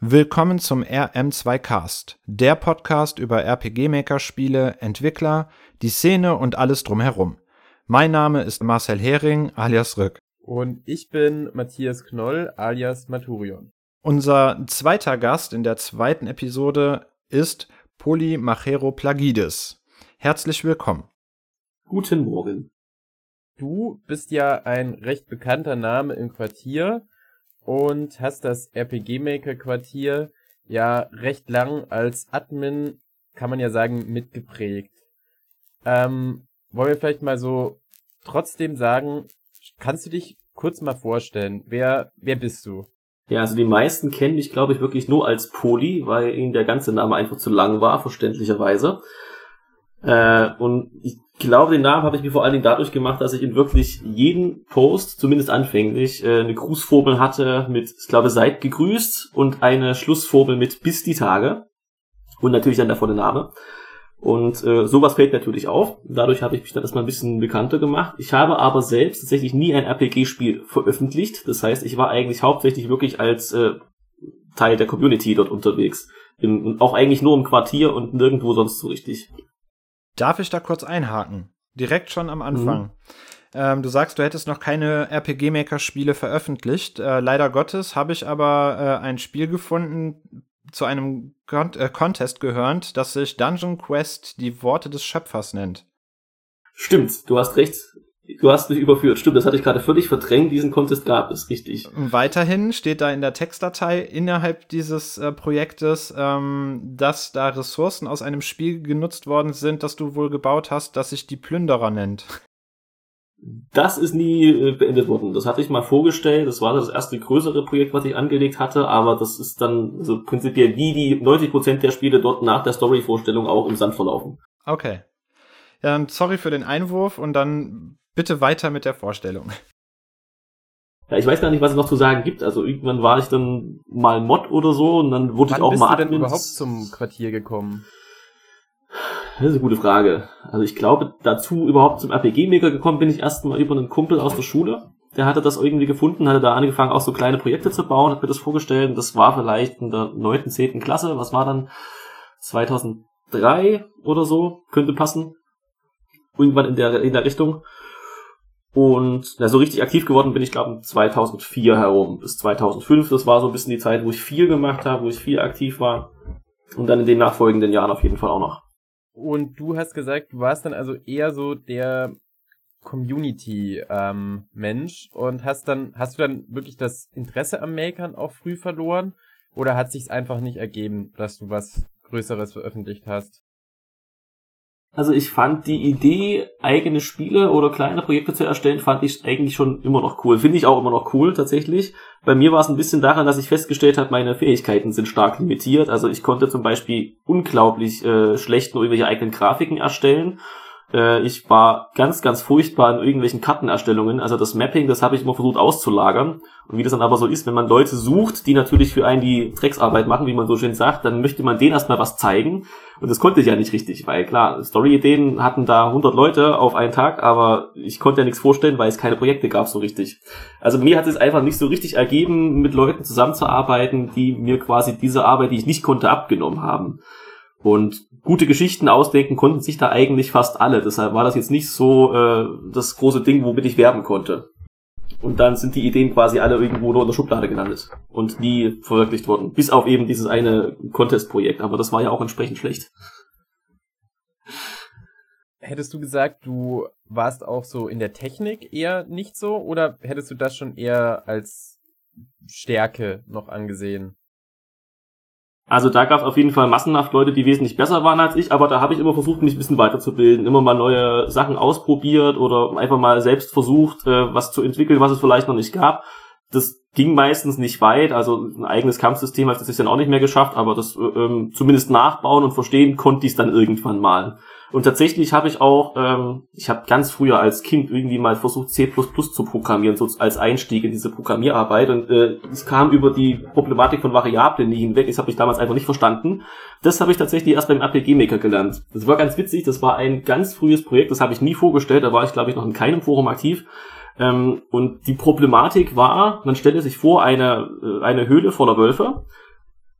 Willkommen zum RM2 Cast, der Podcast über RPG Maker Spiele, Entwickler, die Szene und alles drumherum. Mein Name ist Marcel Hering alias Rück. Und ich bin Matthias Knoll alias Maturion. Unser zweiter Gast in der zweiten Episode ist Polymachero Plagides. Herzlich willkommen. Guten Morgen. Du bist ja ein recht bekannter Name im Quartier und hast das RPG Maker Quartier ja recht lang als Admin, kann man ja sagen, mitgeprägt. Ähm, wollen wir vielleicht mal so trotzdem sagen, kannst du dich kurz mal vorstellen, wer, wer bist du? Ja, also die meisten kennen mich, glaube ich, wirklich nur als Poli, weil ihnen der ganze Name einfach zu lang war, verständlicherweise. Äh, und ich glaube, den Namen habe ich mir vor allen Dingen dadurch gemacht, dass ich in wirklich jeden Post, zumindest anfänglich, äh, eine Grußformel hatte mit, ich glaube, seid gegrüßt und eine Schlussformel mit bis die Tage. Und natürlich dann davor der Name. Und äh, sowas fällt natürlich auf. Dadurch habe ich mich dann erstmal ein bisschen bekannter gemacht. Ich habe aber selbst tatsächlich nie ein RPG-Spiel veröffentlicht. Das heißt, ich war eigentlich hauptsächlich wirklich als äh, Teil der Community dort unterwegs. Im, auch eigentlich nur im Quartier und nirgendwo sonst so richtig. Darf ich da kurz einhaken? Direkt schon am Anfang. Mhm. Ähm, du sagst, du hättest noch keine RPG-Maker-Spiele veröffentlicht. Äh, leider Gottes habe ich aber äh, ein Spiel gefunden, zu einem Con äh, Contest gehörend, das sich Dungeon Quest die Worte des Schöpfers nennt. Stimmt, du hast recht. Du hast mich überführt. Stimmt, das hatte ich gerade völlig verdrängt. Diesen Contest gab es, richtig. Weiterhin steht da in der Textdatei innerhalb dieses äh, Projektes, ähm, dass da Ressourcen aus einem Spiel genutzt worden sind, das du wohl gebaut hast, das sich die Plünderer nennt. Das ist nie äh, beendet worden. Das hatte ich mal vorgestellt. Das war das erste größere Projekt, was ich angelegt hatte. Aber das ist dann so prinzipiell wie die 90% der Spiele dort nach der Story-Vorstellung auch im Sand verlaufen. Okay. Ja, dann sorry für den Einwurf und dann bitte weiter mit der Vorstellung. Ja, ich weiß gar nicht, was es noch zu sagen gibt. Also irgendwann war ich dann mal Mod oder so und dann wurde Wann ich auch bist mal du denn überhaupt zum Quartier gekommen? Das ist eine gute Frage. Also ich glaube, dazu überhaupt zum RPG-Maker gekommen bin ich erst mal über einen Kumpel aus der Schule. Der hatte das irgendwie gefunden, hatte da angefangen, auch so kleine Projekte zu bauen, hat mir das vorgestellt. Das war vielleicht in der neunten, zehnten Klasse. Was war dann? 2003 oder so. Könnte passen. Irgendwann in der, in der Richtung. Und na, so richtig aktiv geworden bin ich, glaube 2004 herum bis 2005. Das war so ein bisschen die Zeit, wo ich viel gemacht habe, wo ich viel aktiv war. Und dann in den nachfolgenden Jahren auf jeden Fall auch noch. Und du hast gesagt, du warst dann also eher so der Community-Mensch ähm, und hast dann, hast du dann wirklich das Interesse am Makern auch früh verloren? Oder hat sich's einfach nicht ergeben, dass du was Größeres veröffentlicht hast? Also ich fand die Idee, eigene Spiele oder kleine Projekte zu erstellen, fand ich eigentlich schon immer noch cool. Finde ich auch immer noch cool, tatsächlich. Bei mir war es ein bisschen daran, dass ich festgestellt habe, meine Fähigkeiten sind stark limitiert. Also ich konnte zum Beispiel unglaublich äh, schlecht nur irgendwelche eigenen Grafiken erstellen äh, ich war ganz, ganz furchtbar in irgendwelchen Kartenerstellungen. Also das Mapping, das habe ich immer versucht auszulagern. Und wie das dann aber so ist, wenn man Leute sucht, die natürlich für einen die Drecksarbeit machen, wie man so schön sagt, dann möchte man denen erstmal was zeigen. Und das konnte ich ja nicht richtig, weil klar, Story-Ideen hatten da 100 Leute auf einen Tag, aber ich konnte ja nichts vorstellen, weil es keine Projekte gab so richtig. Also mir hat es einfach nicht so richtig ergeben, mit Leuten zusammenzuarbeiten, die mir quasi diese Arbeit, die ich nicht konnte, abgenommen haben. Und gute Geschichten ausdenken konnten sich da eigentlich fast alle. Deshalb war das jetzt nicht so äh, das große Ding, womit ich werben konnte. Und dann sind die Ideen quasi alle irgendwo nur in der Schublade gelandet und nie verwirklicht worden. Bis auf eben dieses eine Contest-Projekt. Aber das war ja auch entsprechend schlecht. Hättest du gesagt, du warst auch so in der Technik eher nicht so? Oder hättest du das schon eher als Stärke noch angesehen? Also da gab es auf jeden Fall massenhaft Leute, die wesentlich besser waren als ich, aber da habe ich immer versucht, mich ein bisschen weiterzubilden, immer mal neue Sachen ausprobiert oder einfach mal selbst versucht, äh, was zu entwickeln, was es vielleicht noch nicht gab. Das ging meistens nicht weit, also ein eigenes Kampfsystem hat es dann auch nicht mehr geschafft, aber das äh, ähm, zumindest nachbauen und verstehen konnte ich es dann irgendwann mal. Und tatsächlich habe ich auch, ähm, ich habe ganz früher als Kind irgendwie mal versucht, C++ zu programmieren, so als Einstieg in diese Programmierarbeit. Und äh, es kam über die Problematik von Variablen nie hinweg. Das habe ich damals einfach nicht verstanden. Das habe ich tatsächlich erst beim RPG Maker gelernt. Das war ganz witzig. Das war ein ganz frühes Projekt. Das habe ich nie vorgestellt. Da war ich, glaube ich, noch in keinem Forum aktiv. Ähm, und die Problematik war, man stellte sich vor, eine, äh, eine Höhle voller Wölfe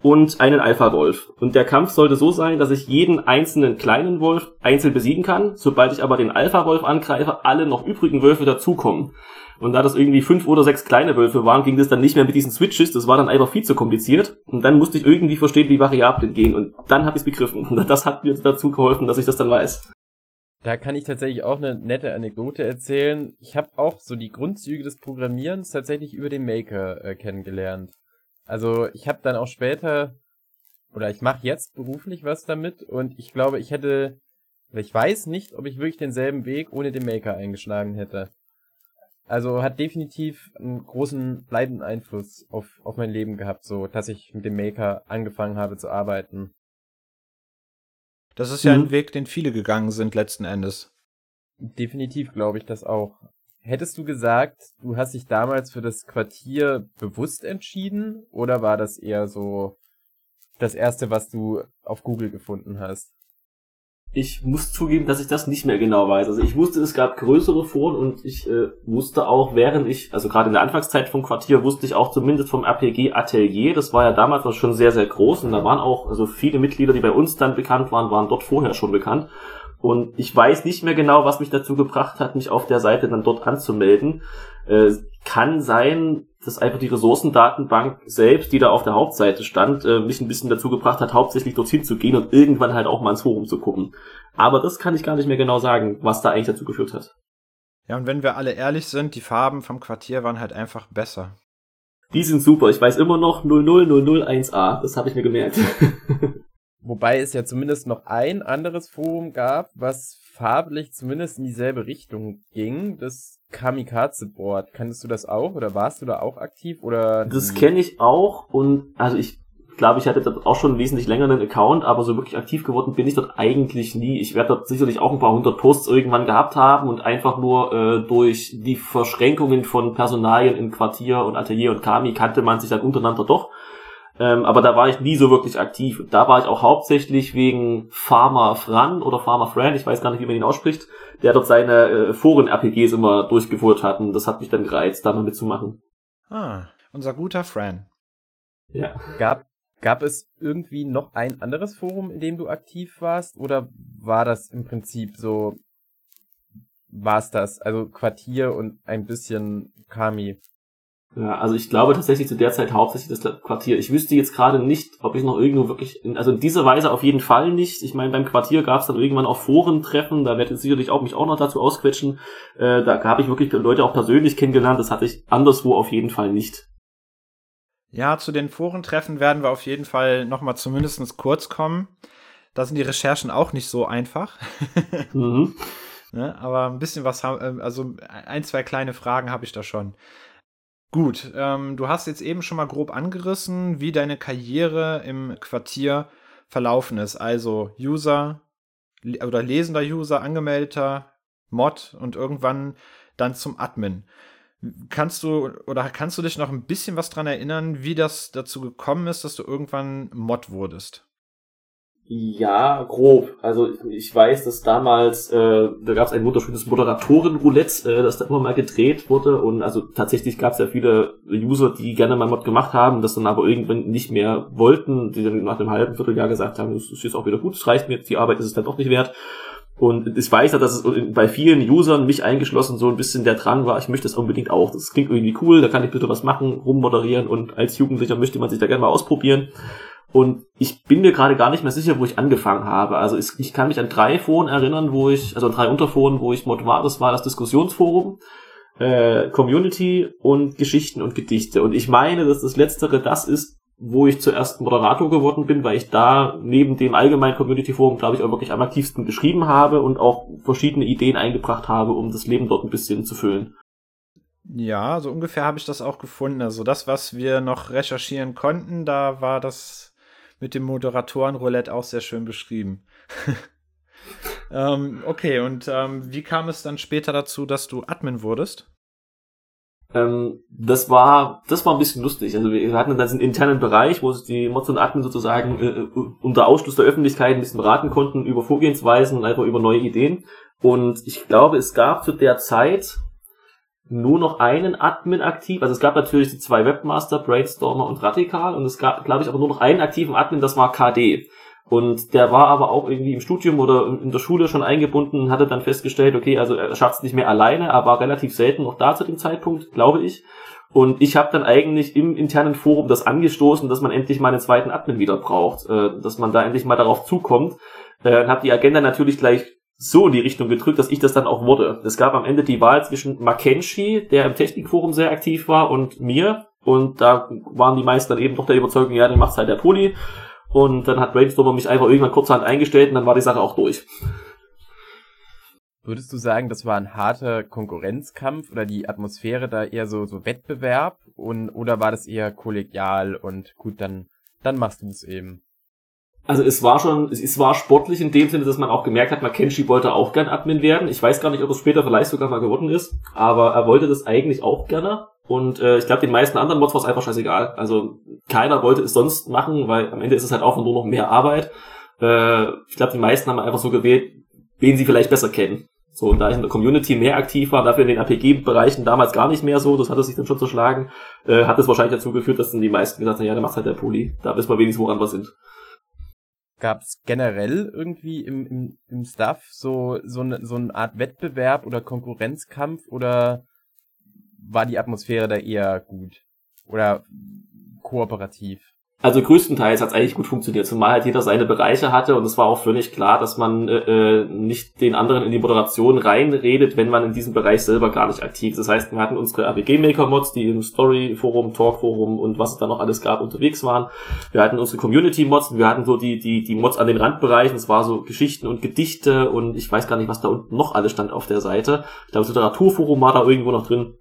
und einen Alpha-Wolf. Und der Kampf sollte so sein, dass ich jeden einzelnen kleinen Wolf einzeln besiegen kann. Sobald ich aber den Alpha-Wolf angreife, alle noch übrigen Wölfe dazukommen. Und da das irgendwie fünf oder sechs kleine Wölfe waren, ging das dann nicht mehr mit diesen Switches. Das war dann einfach viel zu kompliziert. Und dann musste ich irgendwie verstehen, wie Variablen gehen. Und dann habe ich es begriffen. Und das hat mir dazu geholfen, dass ich das dann weiß. Da kann ich tatsächlich auch eine nette Anekdote erzählen. Ich habe auch so die Grundzüge des Programmierens tatsächlich über den Maker äh, kennengelernt. Also ich habe dann auch später oder ich mache jetzt beruflich was damit und ich glaube, ich hätte, ich weiß nicht, ob ich wirklich denselben Weg ohne den Maker eingeschlagen hätte. Also hat definitiv einen großen bleibenden Einfluss auf, auf mein Leben gehabt, so dass ich mit dem Maker angefangen habe zu arbeiten. Das ist ja mhm. ein Weg, den viele gegangen sind letzten Endes. Definitiv glaube ich das auch. Hättest du gesagt, du hast dich damals für das Quartier bewusst entschieden oder war das eher so das erste, was du auf Google gefunden hast? Ich muss zugeben, dass ich das nicht mehr genau weiß. Also ich wusste, es gab größere Foren und ich äh, wusste auch, während ich, also gerade in der Anfangszeit vom Quartier, wusste ich auch zumindest vom RPG Atelier. Das war ja damals noch schon sehr, sehr groß und da waren auch, also viele Mitglieder, die bei uns dann bekannt waren, waren dort vorher schon bekannt. Und ich weiß nicht mehr genau, was mich dazu gebracht hat, mich auf der Seite dann dort anzumelden. Äh, kann sein, dass einfach die Ressourcendatenbank selbst, die da auf der Hauptseite stand, äh, mich ein bisschen dazu gebracht hat, hauptsächlich dorthin zu gehen und irgendwann halt auch mal ins Forum zu gucken. Aber das kann ich gar nicht mehr genau sagen, was da eigentlich dazu geführt hat. Ja, und wenn wir alle ehrlich sind, die Farben vom Quartier waren halt einfach besser. Die sind super. Ich weiß immer noch 00001A. Das habe ich mir gemerkt. Wobei es ja zumindest noch ein anderes Forum gab, was farblich zumindest in dieselbe Richtung ging, das Kamikaze-Board. Kannst du das auch oder warst du da auch aktiv oder? Das kenne ich auch und also ich glaube, ich hatte dort auch schon wesentlich länger einen Account, aber so wirklich aktiv geworden bin ich dort eigentlich nie. Ich werde dort sicherlich auch ein paar hundert Posts irgendwann gehabt haben und einfach nur äh, durch die Verschränkungen von Personalien in Quartier und Atelier und Kami kannte man sich dann untereinander doch. Ähm, aber da war ich nie so wirklich aktiv. Da war ich auch hauptsächlich wegen Farmer Fran oder Farmer Fran, ich weiß gar nicht, wie man ihn ausspricht, der dort seine äh, Foren-RPGs immer durchgeführt hat und das hat mich dann gereizt, da mal mitzumachen. Ah, unser guter Fran. Ja. Gab, gab es irgendwie noch ein anderes Forum, in dem du aktiv warst oder war das im Prinzip so, war es das? Also Quartier und ein bisschen Kami. Ja, also ich glaube tatsächlich zu der Zeit hauptsächlich das Quartier. Ich wüsste jetzt gerade nicht, ob ich noch irgendwo wirklich, in, also in dieser Weise auf jeden Fall nicht. Ich meine, beim Quartier gab es dann irgendwann auch Forentreffen, da werde ich sicherlich auch mich auch noch dazu ausquetschen. Äh, da habe ich wirklich Leute auch persönlich kennengelernt, das hatte ich anderswo auf jeden Fall nicht. Ja, zu den Forentreffen werden wir auf jeden Fall nochmal zumindest kurz kommen. Da sind die Recherchen auch nicht so einfach. mhm. ne, aber ein bisschen was, haben, also ein, zwei kleine Fragen habe ich da schon. Gut, ähm, du hast jetzt eben schon mal grob angerissen, wie deine Karriere im Quartier verlaufen ist. Also User oder lesender User, angemeldeter Mod und irgendwann dann zum Admin. Kannst du oder kannst du dich noch ein bisschen was dran erinnern, wie das dazu gekommen ist, dass du irgendwann Mod wurdest? Ja, grob. Also ich weiß, dass damals, äh, da gab es ein wunderschönes Moderatoren-Roulette, äh, das da immer mal gedreht wurde. Und also tatsächlich gab es ja viele User, die gerne mal Mod gemacht haben, das dann aber irgendwann nicht mehr wollten, die dann nach einem halben Vierteljahr gesagt haben, das ist jetzt auch wieder gut, es reicht mir die Arbeit ist es dann doch nicht wert. Und ich weiß ja, dass es bei vielen Usern, mich eingeschlossen, so ein bisschen der Drang war, ich möchte das unbedingt auch. Das klingt irgendwie cool, da kann ich bitte was machen, rummoderieren und als Jugendlicher möchte man sich da gerne mal ausprobieren. Und ich bin mir gerade gar nicht mehr sicher, wo ich angefangen habe. Also ich, kann mich an drei Foren erinnern, wo ich, also an drei Unterforen, wo ich Mod war. Das war das Diskussionsforum, äh, Community und Geschichten und Gedichte. Und ich meine, dass das Letztere das ist, wo ich zuerst Moderator geworden bin, weil ich da neben dem allgemeinen Community-Forum, glaube ich, auch wirklich am aktivsten geschrieben habe und auch verschiedene Ideen eingebracht habe, um das Leben dort ein bisschen zu füllen. Ja, so ungefähr habe ich das auch gefunden. Also das, was wir noch recherchieren konnten, da war das mit dem Moderatoren-Roulette auch sehr schön beschrieben. ähm, okay, und ähm, wie kam es dann später dazu, dass du Admin wurdest? Ähm, das war, das war ein bisschen lustig. Also wir hatten dann diesen internen Bereich, wo sich die Mods und Admin sozusagen äh, äh, unter Ausschluss der Öffentlichkeit ein bisschen beraten konnten über Vorgehensweisen und einfach über neue Ideen. Und ich glaube, es gab zu der Zeit nur noch einen Admin aktiv. Also es gab natürlich die zwei Webmaster, Brainstormer und Radikal und es gab, glaube ich, aber nur noch einen aktiven Admin, das war KD. Und der war aber auch irgendwie im Studium oder in der Schule schon eingebunden, hatte dann festgestellt, okay, also er schafft es nicht mehr alleine, er war relativ selten noch da zu dem Zeitpunkt, glaube ich. Und ich habe dann eigentlich im internen Forum das angestoßen, dass man endlich mal einen zweiten Admin wieder braucht, äh, dass man da endlich mal darauf zukommt. Äh, habe die Agenda natürlich gleich so in die Richtung gedrückt, dass ich das dann auch wurde. Es gab am Ende die Wahl zwischen Mackenzie, der im Technikforum sehr aktiv war, und mir. Und da waren die meisten dann eben doch der Überzeugung, ja, dann macht's halt der Poli. Und dann hat Brainstormer mich einfach irgendwann kurzerhand eingestellt und dann war die Sache auch durch. Würdest du sagen, das war ein harter Konkurrenzkampf oder die Atmosphäre da eher so, so Wettbewerb und, oder war das eher kollegial und gut, dann, dann machst du es eben? Also es war schon, es war sportlich in dem Sinne, dass man auch gemerkt hat, Mackenzie wollte auch gern Admin werden. Ich weiß gar nicht, ob es später vielleicht sogar mal geworden ist, aber er wollte das eigentlich auch gerne. Und äh, ich glaube, den meisten anderen Mods war es einfach scheißegal. Also keiner wollte es sonst machen, weil am Ende ist es halt auch nur noch mehr Arbeit. Äh, ich glaube, die meisten haben einfach so gewählt, wen sie vielleicht besser kennen. So, und da ich in der Community mehr aktiv war, dafür in den RPG-Bereichen damals gar nicht mehr so, das hatte sich dann schon zerschlagen, äh, hat es wahrscheinlich dazu geführt, dass dann die meisten gesagt haben, ja, dann macht halt der Poli. Da wissen wir wenigstens, woran wir sind. Gab es generell irgendwie im, im, im Stuff so, so, eine, so eine Art Wettbewerb oder Konkurrenzkampf oder war die Atmosphäre da eher gut oder kooperativ? Also größtenteils hat es eigentlich gut funktioniert, zumal halt jeder seine Bereiche hatte und es war auch völlig klar, dass man äh, äh, nicht den anderen in die Moderation reinredet, wenn man in diesem Bereich selber gar nicht aktiv ist. Das heißt, wir hatten unsere RPG-Maker-Mods, die im Story-Forum, Talk-Forum und was es da noch alles gab unterwegs waren. Wir hatten unsere Community-Mods, wir hatten so die, die, die Mods an den Randbereichen, es war so Geschichten und Gedichte und ich weiß gar nicht, was da unten noch alles stand auf der Seite. Ich glaube, das Literaturforum war da irgendwo noch drin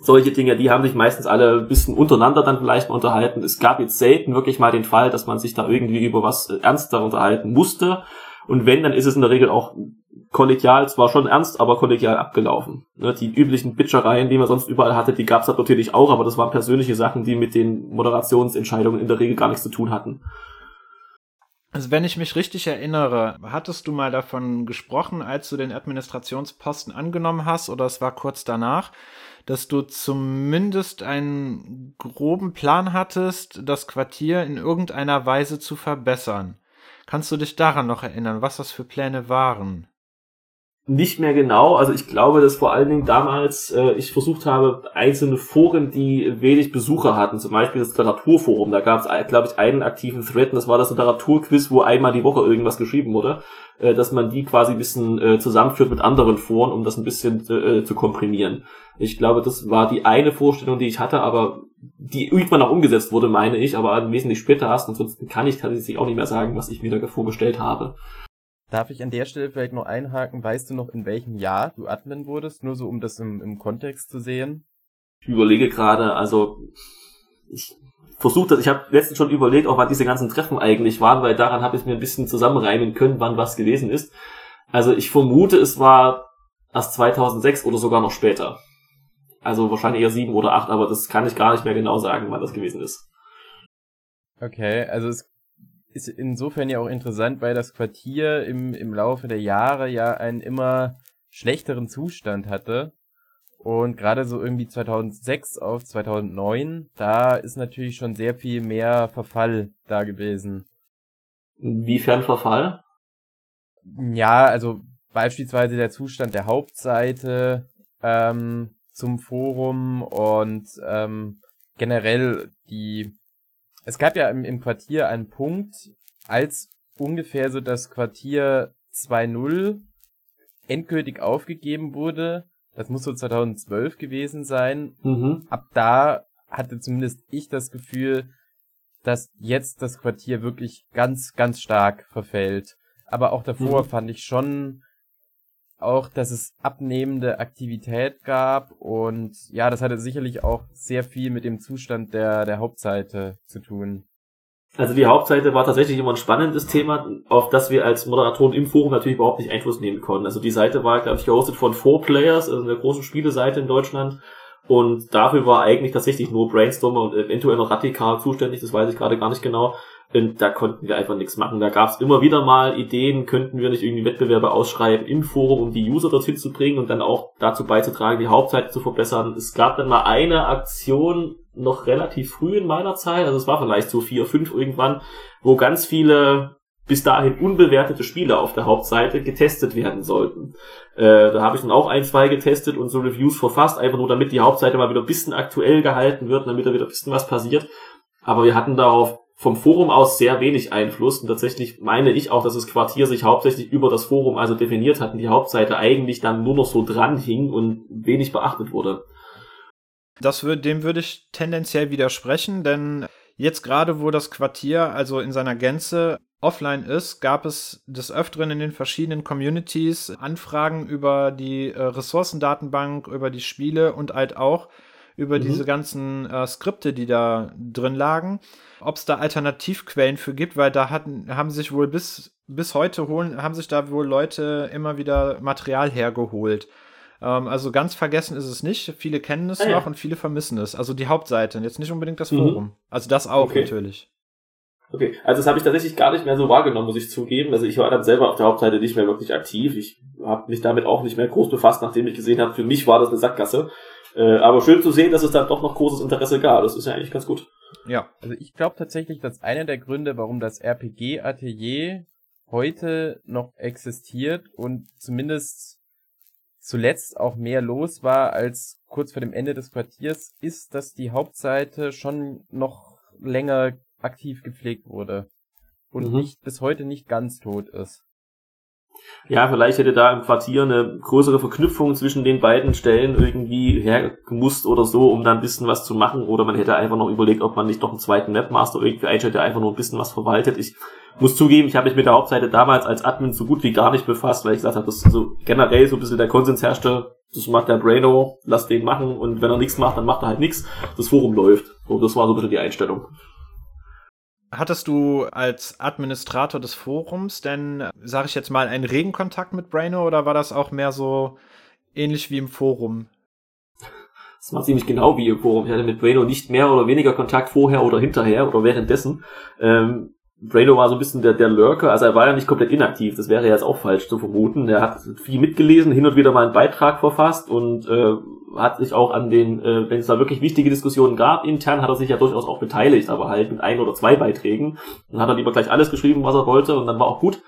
solche Dinge, die haben sich meistens alle ein bisschen untereinander dann vielleicht mal unterhalten. Es gab jetzt selten wirklich mal den Fall, dass man sich da irgendwie über was äh, ernster unterhalten musste. Und wenn, dann ist es in der Regel auch kollegial, zwar schon ernst, aber kollegial abgelaufen. Ne, die üblichen Bitchereien, die man sonst überall hatte, die gab es natürlich auch, aber das waren persönliche Sachen, die mit den Moderationsentscheidungen in der Regel gar nichts zu tun hatten. Also wenn ich mich richtig erinnere, hattest du mal davon gesprochen, als du den Administrationsposten angenommen hast, oder es war kurz danach, dass du zumindest einen groben Plan hattest, das Quartier in irgendeiner Weise zu verbessern. Kannst du dich daran noch erinnern, was das für Pläne waren? Nicht mehr genau. Also ich glaube, dass vor allen Dingen damals äh, ich versucht habe, einzelne Foren, die wenig Besucher hatten, zum Beispiel das Literaturforum, da gab es, glaube ich, einen aktiven Thread, und das war das Literaturquiz, wo einmal die Woche irgendwas geschrieben wurde, äh, dass man die quasi ein bisschen äh, zusammenführt mit anderen Foren, um das ein bisschen äh, zu komprimieren. Ich glaube, das war die eine Vorstellung, die ich hatte, aber die irgendwann auch umgesetzt wurde, meine ich, aber wesentlich später erst, ansonsten kann ich tatsächlich auch nicht mehr sagen, was ich mir da vorgestellt habe. Darf ich an der Stelle vielleicht noch einhaken? Weißt du noch, in welchem Jahr du Admin wurdest? Nur so, um das im, im Kontext zu sehen. Ich überlege gerade, also ich versuche das, ich habe letztens schon überlegt, auch wann diese ganzen Treffen eigentlich waren, weil daran habe ich mir ein bisschen zusammenreimen können, wann was gewesen ist. Also ich vermute, es war erst 2006 oder sogar noch später. Also wahrscheinlich eher sieben oder acht, aber das kann ich gar nicht mehr genau sagen, wann das gewesen ist. Okay, also es ist insofern ja auch interessant, weil das Quartier im, im Laufe der Jahre ja einen immer schlechteren Zustand hatte. Und gerade so irgendwie 2006 auf 2009, da ist natürlich schon sehr viel mehr Verfall da gewesen. Inwiefern Verfall? Ja, also beispielsweise der Zustand der Hauptseite ähm, zum Forum und ähm, generell die es gab ja im, im Quartier einen Punkt, als ungefähr so das Quartier 2.0 endgültig aufgegeben wurde. Das muss so 2012 gewesen sein. Mhm. Ab da hatte zumindest ich das Gefühl, dass jetzt das Quartier wirklich ganz, ganz stark verfällt. Aber auch davor mhm. fand ich schon auch, dass es abnehmende Aktivität gab und ja, das hatte sicherlich auch sehr viel mit dem Zustand der, der Hauptseite zu tun. Also die Hauptseite war tatsächlich immer ein spannendes Thema, auf das wir als Moderatoren im Forum natürlich überhaupt nicht Einfluss nehmen konnten. Also die Seite war, glaube ich, gehostet von Four Players, also einer großen Spieleseite in Deutschland. Und dafür war eigentlich tatsächlich nur Brainstormer und eventuell noch Radikal zuständig, das weiß ich gerade gar nicht genau. Und da konnten wir einfach nichts machen. Da gab es immer wieder mal Ideen, könnten wir nicht irgendwie Wettbewerbe ausschreiben im Forum, um die User dorthin zu bringen und dann auch dazu beizutragen, die Hauptseite zu verbessern. Es gab dann mal eine Aktion noch relativ früh in meiner Zeit, also es war vielleicht so vier, fünf irgendwann, wo ganz viele bis dahin unbewertete Spiele auf der Hauptseite getestet werden sollten. Äh, da habe ich dann auch ein, zwei getestet und so Reviews verfasst, einfach nur damit die Hauptseite mal wieder ein bisschen aktuell gehalten wird, damit da wieder ein bisschen was passiert. Aber wir hatten darauf vom Forum aus sehr wenig Einfluss und tatsächlich meine ich auch, dass das Quartier sich hauptsächlich über das Forum also definiert hat und die Hauptseite eigentlich dann nur noch so dran hing und wenig beachtet wurde. Das würde, dem würde ich tendenziell widersprechen, denn jetzt gerade, wo das Quartier also in seiner Gänze offline ist, gab es des Öfteren in den verschiedenen Communities Anfragen über die äh, Ressourcendatenbank, über die Spiele und halt auch über mhm. diese ganzen äh, Skripte, die da drin lagen, ob es da Alternativquellen für gibt, weil da hatten, haben sich wohl bis, bis heute holen, haben sich da wohl Leute immer wieder Material hergeholt. Ähm, also ganz vergessen ist es nicht. Viele kennen es ah, noch ja. und viele vermissen es. Also die Hauptseite, jetzt nicht unbedingt das mhm. Forum. Also das auch okay. natürlich. Okay, also das habe ich tatsächlich gar nicht mehr so wahrgenommen, muss ich zugeben. Also ich war dann selber auf der Hauptseite nicht mehr wirklich aktiv. Ich habe mich damit auch nicht mehr groß befasst, nachdem ich gesehen habe, für mich war das eine Sackgasse. Äh, aber schön zu sehen, dass es dann doch noch großes Interesse gab. Das ist ja eigentlich ganz gut. Ja, also ich glaube tatsächlich, dass einer der Gründe, warum das RPG-Atelier heute noch existiert und zumindest zuletzt auch mehr los war als kurz vor dem Ende des Quartiers, ist, dass die Hauptseite schon noch länger aktiv gepflegt wurde und mhm. nicht bis heute nicht ganz tot ist. Ja, vielleicht hätte da im Quartier eine größere Verknüpfung zwischen den beiden Stellen irgendwie hergemusst oder so, um da ein bisschen was zu machen. Oder man hätte einfach noch überlegt, ob man nicht doch einen zweiten Webmaster irgendwie einstellt, der einfach nur ein bisschen was verwaltet. Ich muss zugeben, ich habe mich mit der Hauptseite damals als Admin so gut wie gar nicht befasst, weil ich gesagt habe, dass so generell so ein bisschen der Konsens herrschte, das macht der Braino, lass den machen und wenn er nichts macht, dann macht er halt nichts. Das Forum läuft. Und das war so ein bisschen die Einstellung. Hattest du als Administrator des Forums denn, sage ich jetzt mal, einen regen Kontakt mit Braino oder war das auch mehr so ähnlich wie im Forum? Das war ziemlich genau wie im Forum. Ich hatte mit Braino nicht mehr oder weniger Kontakt vorher oder hinterher oder währenddessen. Ähm, Braino war so ein bisschen der, der Lurker, also er war ja nicht komplett inaktiv, das wäre jetzt auch falsch zu vermuten. Er hat viel mitgelesen, hin und wieder mal einen Beitrag verfasst und äh, hat sich auch an den, äh, wenn es da wirklich wichtige Diskussionen gab, intern hat er sich ja durchaus auch beteiligt, aber halt mit ein oder zwei Beiträgen. Dann hat er lieber gleich alles geschrieben, was er wollte und dann war auch gut.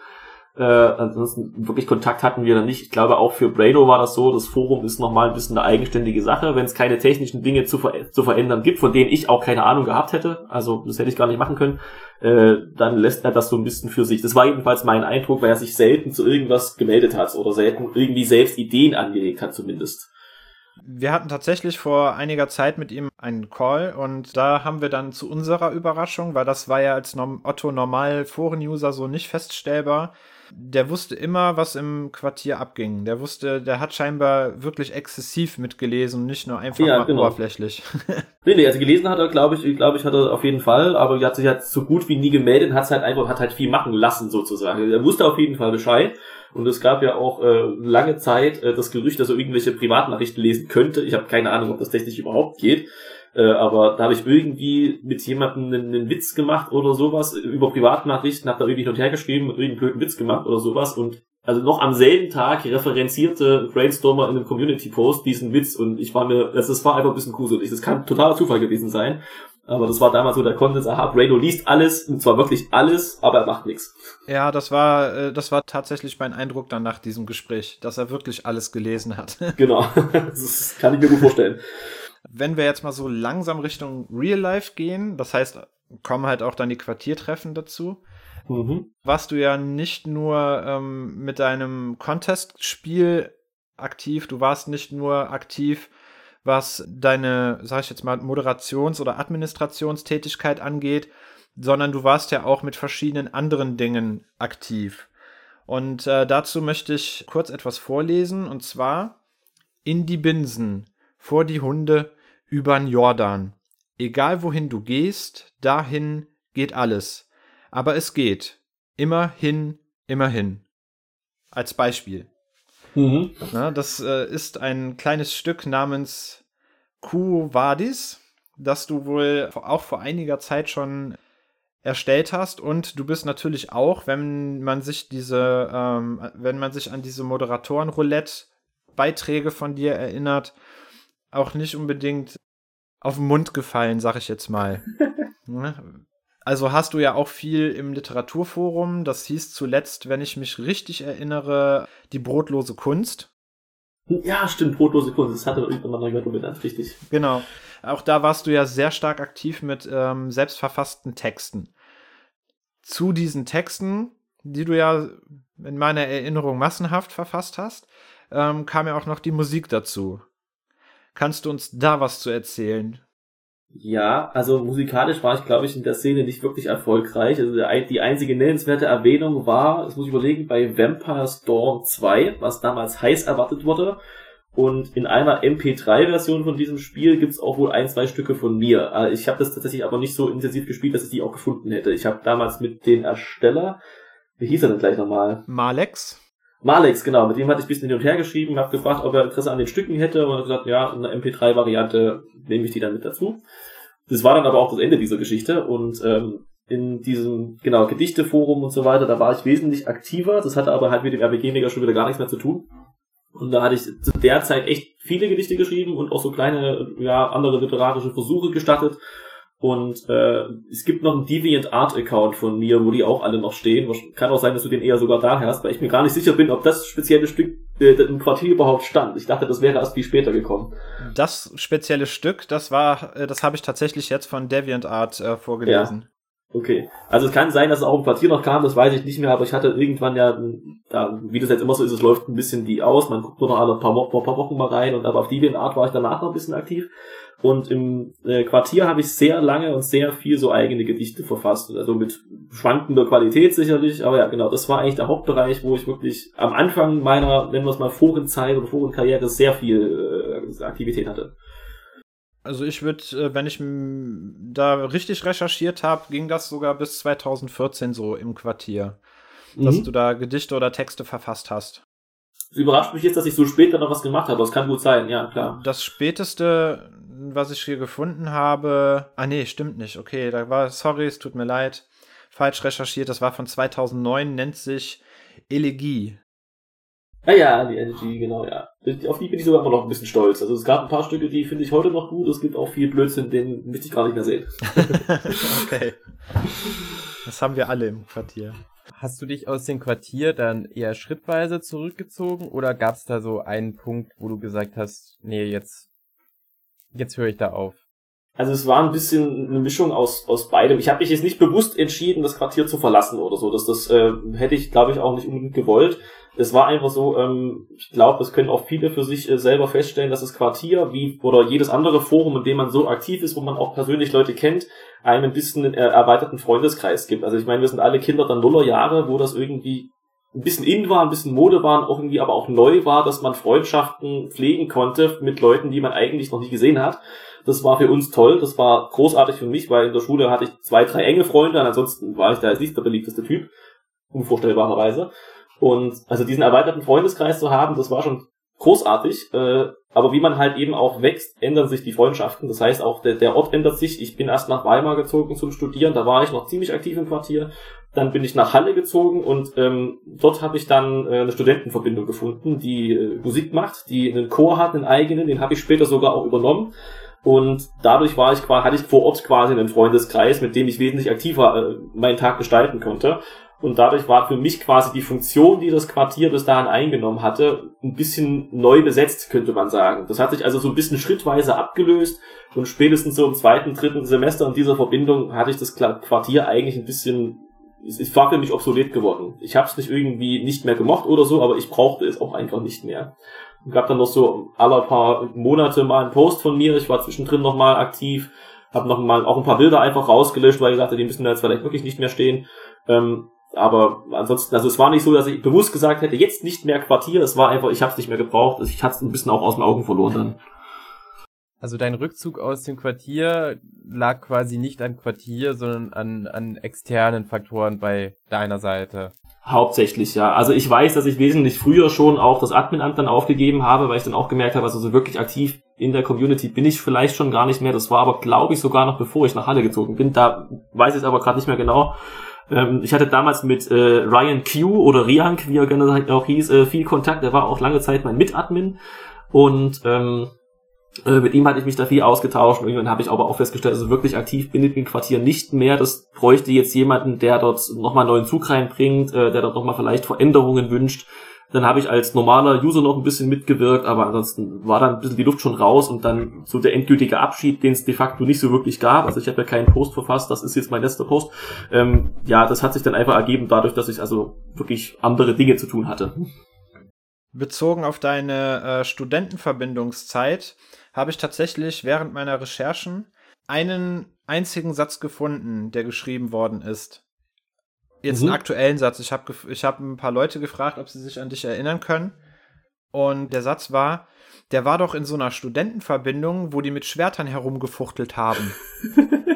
Äh, ansonsten wirklich Kontakt hatten wir dann nicht. Ich glaube auch für Braino war das so, das Forum ist nochmal ein bisschen eine eigenständige Sache, wenn es keine technischen Dinge zu, ver zu verändern gibt, von denen ich auch keine Ahnung gehabt hätte, also das hätte ich gar nicht machen können, äh, dann lässt er das so ein bisschen für sich. Das war jedenfalls mein Eindruck, weil er sich selten zu irgendwas gemeldet hat oder selten irgendwie selbst Ideen angelegt hat zumindest. Wir hatten tatsächlich vor einiger Zeit mit ihm einen Call und da haben wir dann zu unserer Überraschung, weil das war ja als Otto Normal Foren-User so nicht feststellbar, der wusste immer, was im Quartier abging. Der wusste, der hat scheinbar wirklich exzessiv mitgelesen, nicht nur einfach ja, genau. oberflächlich. nee, nee, also gelesen hat er, glaube ich, glaube ich, hat er auf jeden Fall, aber er hat sich halt so gut wie nie gemeldet und hat halt einfach, hat halt viel machen lassen, sozusagen. Er wusste auf jeden Fall Bescheid. Und es gab ja auch äh, lange Zeit äh, das Gerücht, dass er irgendwelche Privatnachrichten lesen könnte. Ich habe keine Ahnung, ob das technisch überhaupt geht. Äh, aber da habe ich irgendwie mit jemandem einen, einen, Witz gemacht oder sowas über Privatnachrichten, habe da irgendwie hin und her geschrieben irgendeinen blöden Witz gemacht oder sowas und also noch am selben Tag referenzierte Brainstormer in einem Community-Post diesen Witz und ich war mir, das, das war einfach ein bisschen gruselig. Das kann totaler Zufall gewesen sein. Aber das war damals so der Konsens, aha, Brado liest alles, und zwar wirklich alles, aber er macht nichts. Ja, das war, äh, das war tatsächlich mein Eindruck dann nach diesem Gespräch, dass er wirklich alles gelesen hat. Genau, das kann ich mir gut vorstellen. Wenn wir jetzt mal so langsam Richtung Real Life gehen, das heißt, kommen halt auch dann die Quartiertreffen dazu. Mhm. Warst du ja nicht nur ähm, mit deinem Contest-Spiel aktiv, du warst nicht nur aktiv, was deine, sag ich jetzt mal, Moderations- oder Administrationstätigkeit angeht, sondern du warst ja auch mit verschiedenen anderen Dingen aktiv. Und äh, dazu möchte ich kurz etwas vorlesen, und zwar in die Binsen vor die Hunde übern Jordan. Egal wohin du gehst, dahin geht alles. Aber es geht. Immerhin, immerhin. Als Beispiel. Mhm. Na, das äh, ist ein kleines Stück namens Quo Vadis, das du wohl auch vor einiger Zeit schon erstellt hast und du bist natürlich auch, wenn man sich diese, ähm, wenn man sich an diese Moderatoren-Roulette-Beiträge von dir erinnert, auch nicht unbedingt auf den Mund gefallen, sag ich jetzt mal. Also hast du ja auch viel im Literaturforum. Das hieß zuletzt, wenn ich mich richtig erinnere, die brotlose Kunst. Ja, stimmt, brotlose Kunst. Das hatte irgendwann mal noch benannt, richtig. Genau. Auch da warst du ja sehr stark aktiv mit ähm, selbstverfassten Texten. Zu diesen Texten, die du ja in meiner Erinnerung massenhaft verfasst hast, ähm, kam ja auch noch die Musik dazu. Kannst du uns da was zu erzählen? Ja, also musikalisch war ich, glaube ich, in der Szene nicht wirklich erfolgreich. Also die einzige nennenswerte Erwähnung war, das muss ich überlegen, bei Vampire Storm 2, was damals heiß erwartet wurde. Und in einer MP3-Version von diesem Spiel gibt's auch wohl ein, zwei Stücke von mir. Also ich habe das tatsächlich aber nicht so intensiv gespielt, dass ich die auch gefunden hätte. Ich habe damals mit dem Ersteller, wie hieß er denn gleich nochmal? Malex. Malex, genau, mit dem hatte ich ein bisschen hin und her geschrieben, habe gefragt, ob er Interesse an den Stücken hätte und hat gesagt, ja, in einer MP3-Variante nehme ich die dann mit dazu. Das war dann aber auch das Ende dieser Geschichte und ähm, in diesem, genau, Gedichteforum und so weiter, da war ich wesentlich aktiver. Das hatte aber halt mit dem RPG-Mega schon wieder gar nichts mehr zu tun. Und da hatte ich zu der Zeit echt viele Gedichte geschrieben und auch so kleine, ja, andere literarische Versuche gestattet. Und äh, es gibt noch einen Deviant Art Account von mir, wo die auch alle noch stehen. Kann auch sein, dass du den eher sogar da hast, weil ich mir gar nicht sicher bin, ob das spezielle Stück äh, im Quartier überhaupt stand. Ich dachte, das wäre erst viel später gekommen. Das spezielle Stück, das war, äh, das habe ich tatsächlich jetzt von Deviant Art äh, vorgelesen. Ja. Okay. Also es kann sein, dass es auch im Quartier noch kam, das weiß ich nicht mehr, aber ich hatte irgendwann ja, da, wie das jetzt immer so ist, es läuft ein bisschen die aus, man guckt nur noch alle paar, paar, paar Wochen mal rein und aber auf Deviant Art war ich danach noch ein bisschen aktiv. Und im äh, Quartier habe ich sehr lange und sehr viel so eigene Gedichte verfasst. Also mit schwankender Qualität sicherlich. Aber ja, genau, das war eigentlich der Hauptbereich, wo ich wirklich am Anfang meiner, nennen wir es mal, Forenzeit oder Forenkarriere sehr viel äh, Aktivität hatte. Also ich würde, äh, wenn ich da richtig recherchiert habe, ging das sogar bis 2014 so im Quartier, mhm. dass du da Gedichte oder Texte verfasst hast. Es überrascht mich jetzt, dass ich so spät dann noch was gemacht habe. Das kann gut sein, ja, klar. Das späteste, was ich hier gefunden habe. Ah, nee, stimmt nicht. Okay, da war, sorry, es tut mir leid. Falsch recherchiert. Das war von 2009, nennt sich Elegie. Ah ja, die Elegie, genau, ja. Auf die bin ich sogar immer noch ein bisschen stolz. Also es gab ein paar Stücke, die finde ich heute noch gut. Es gibt auch viel Blödsinn, den möchte ich gar nicht mehr sehen. okay. Das haben wir alle im Quartier. Hast du dich aus dem Quartier dann eher schrittweise zurückgezogen oder gab es da so einen Punkt, wo du gesagt hast, nee, jetzt, jetzt höre ich da auf? Also es war ein bisschen eine Mischung aus, aus beidem. Ich habe mich jetzt nicht bewusst entschieden, das Quartier zu verlassen oder so. Das, das äh, hätte ich, glaube ich, auch nicht unbedingt gewollt. Es war einfach so, ähm, ich glaube, das können auch viele für sich äh, selber feststellen, dass das Quartier wie oder jedes andere Forum, in dem man so aktiv ist, wo man auch persönlich Leute kennt, einem ein bisschen äh, erweiterten Freundeskreis gibt. Also ich meine, wir sind alle Kinder der Nullerjahre, wo das irgendwie ein bisschen in war, ein bisschen Mode war, auch irgendwie aber auch neu war, dass man Freundschaften pflegen konnte mit Leuten, die man eigentlich noch nie gesehen hat. Das war für uns toll, das war großartig für mich, weil in der Schule hatte ich zwei, drei enge Freunde und ansonsten war ich da jetzt nicht der beliebteste Typ, unvorstellbarerweise. Und also diesen erweiterten Freundeskreis zu haben, das war schon großartig. Äh, aber wie man halt eben auch wächst, ändern sich die Freundschaften. Das heißt, auch der, der Ort ändert sich. Ich bin erst nach Weimar gezogen zum Studieren, da war ich noch ziemlich aktiv im Quartier. Dann bin ich nach Halle gezogen und ähm, dort habe ich dann äh, eine Studentenverbindung gefunden, die äh, Musik macht, die einen Chor hat, einen eigenen, den habe ich später sogar auch übernommen. Und dadurch war ich hatte ich vor Ort quasi einen Freundeskreis, mit dem ich wesentlich aktiver äh, meinen Tag gestalten konnte. Und dadurch war für mich quasi die Funktion, die das Quartier bis dahin eingenommen hatte, ein bisschen neu besetzt, könnte man sagen. Das hat sich also so ein bisschen schrittweise abgelöst und spätestens so im zweiten, dritten Semester in dieser Verbindung hatte ich das Quartier eigentlich ein bisschen, es war für mich obsolet geworden. Ich habe es nicht irgendwie nicht mehr gemocht oder so, aber ich brauchte es auch einfach nicht mehr. Es gab dann noch so alle paar Monate mal einen Post von mir, ich war zwischendrin nochmal aktiv, habe noch mal auch ein paar Bilder einfach rausgelöscht, weil ich dachte, die müssen da jetzt vielleicht wirklich nicht mehr stehen. Ähm, aber ansonsten, also es war nicht so, dass ich bewusst gesagt hätte, jetzt nicht mehr Quartier, es war einfach, ich habe es nicht mehr gebraucht, ich hatte es ein bisschen auch aus den Augen verloren dann. Also dein Rückzug aus dem Quartier lag quasi nicht an Quartier, sondern an, an externen Faktoren bei deiner Seite. Hauptsächlich, ja. Also ich weiß, dass ich wesentlich früher schon auch das Adminamt dann aufgegeben habe, weil ich dann auch gemerkt habe, also so wirklich aktiv in der Community bin ich vielleicht schon gar nicht mehr. Das war aber, glaube ich, sogar noch bevor ich nach Halle gezogen bin. Da weiß ich es aber gerade nicht mehr genau. Ähm, ich hatte damals mit äh, Ryan Q oder Riank, wie er gerne auch hieß, äh, viel Kontakt. Er war auch lange Zeit mein Mitadmin. Und ähm, äh, mit ihm hatte ich mich da viel ausgetauscht irgendwann habe ich aber auch festgestellt, also wirklich aktiv bin ich im Quartier nicht mehr. Das bräuchte jetzt jemanden, der dort nochmal neuen Zug reinbringt, der dort nochmal vielleicht Veränderungen wünscht. Dann habe ich als normaler User noch ein bisschen mitgewirkt, aber ansonsten war dann ein bisschen die Luft schon raus und dann so der endgültige Abschied, den es de facto nicht so wirklich gab. Also ich habe ja keinen Post verfasst, das ist jetzt mein letzter Post. Ähm, ja, das hat sich dann einfach ergeben dadurch, dass ich also wirklich andere Dinge zu tun hatte. Bezogen auf deine äh, Studentenverbindungszeit habe ich tatsächlich während meiner Recherchen einen einzigen Satz gefunden, der geschrieben worden ist. Jetzt mhm. einen aktuellen Satz. Ich habe ich hab ein paar Leute gefragt, ob sie sich an dich erinnern können. Und der Satz war, der war doch in so einer Studentenverbindung, wo die mit Schwertern herumgefuchtelt haben.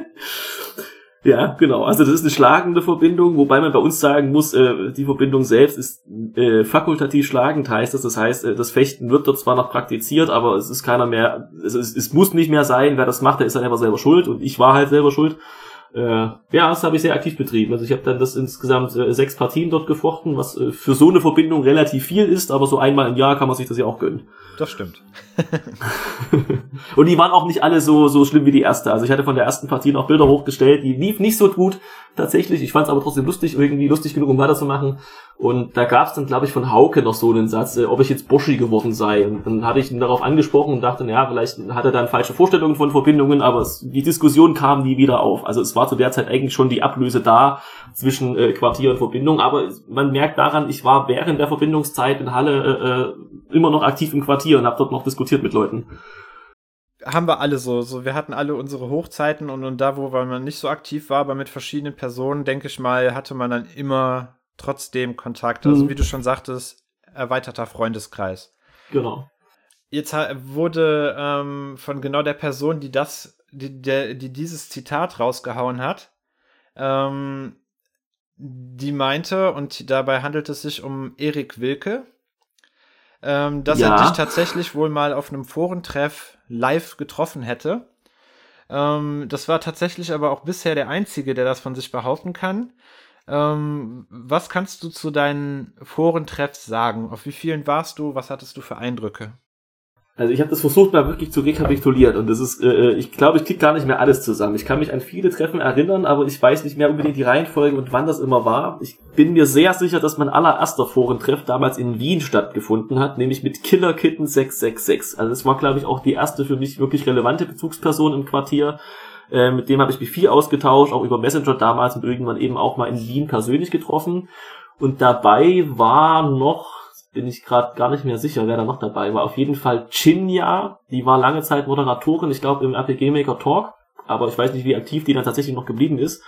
Ja, genau. Also das ist eine schlagende Verbindung, wobei man bei uns sagen muss, äh, die Verbindung selbst ist äh, fakultativ schlagend, heißt das. Das heißt, äh, das Fechten wird dort zwar noch praktiziert, aber es ist keiner mehr, es, ist, es muss nicht mehr sein, wer das macht, der ist dann einfach selber schuld und ich war halt selber schuld. Äh, ja, das habe ich sehr aktiv betrieben. Also ich habe dann das insgesamt äh, sechs Partien dort gefochten, was äh, für so eine Verbindung relativ viel ist, aber so einmal im Jahr kann man sich das ja auch gönnen. Das stimmt. und die waren auch nicht alle so, so schlimm wie die erste. Also ich hatte von der ersten Partie noch Bilder hochgestellt, die lief nicht so gut tatsächlich. Ich fand es aber trotzdem lustig, irgendwie lustig genug, um weiterzumachen. Und da gab es dann, glaube ich, von Hauke noch so einen Satz, äh, ob ich jetzt Boschi geworden sei. Und dann hatte ich ihn darauf angesprochen und dachte, ja, vielleicht hat er dann falsche Vorstellungen von Verbindungen, aber es, die Diskussion kam nie wieder auf. Also es war zu der Zeit eigentlich schon die Ablöse da zwischen äh, Quartier und Verbindung. Aber man merkt daran, ich war während der Verbindungszeit in Halle äh, äh immer noch aktiv im Quartier und habe dort noch diskutiert mit Leuten haben wir alle so. so. Wir hatten alle unsere Hochzeiten und, und da, wo man nicht so aktiv war, aber mit verschiedenen Personen, denke ich mal, hatte man dann immer trotzdem Kontakt. Also, mhm. wie du schon sagtest, erweiterter Freundeskreis. Genau. Jetzt wurde ähm, von genau der Person, die das, die, der, die dieses Zitat rausgehauen hat, ähm, die meinte, und dabei handelt es sich um Erik Wilke, ähm, dass ja. er dich tatsächlich wohl mal auf einem Forentreff live getroffen hätte. Ähm, das war tatsächlich aber auch bisher der Einzige, der das von sich behaupten kann. Ähm, was kannst du zu deinen Forentreffs sagen? Auf wie vielen warst du? Was hattest du für Eindrücke? Also ich habe das versucht mal wirklich zu rekapitulieren und das ist, äh, äh ich glaube, ich krieg gar nicht mehr alles zusammen. Ich kann mich an viele Treffen erinnern, aber ich weiß nicht mehr unbedingt die Reihenfolge und wann das immer war. Ich bin mir sehr sicher, dass mein allererster Forentreff damals in Wien stattgefunden hat, nämlich mit Killer Kitten 666. Also das war, glaube ich, auch die erste für mich wirklich relevante Bezugsperson im Quartier. Äh, mit dem habe ich mich viel ausgetauscht, auch über Messenger damals und irgendwann eben auch mal in Wien persönlich getroffen. Und dabei war noch bin ich gerade gar nicht mehr sicher, wer da noch dabei war. Auf jeden Fall Chinya, die war lange Zeit Moderatorin, ich glaube im RPG Maker Talk, aber ich weiß nicht, wie aktiv die dann tatsächlich noch geblieben ist.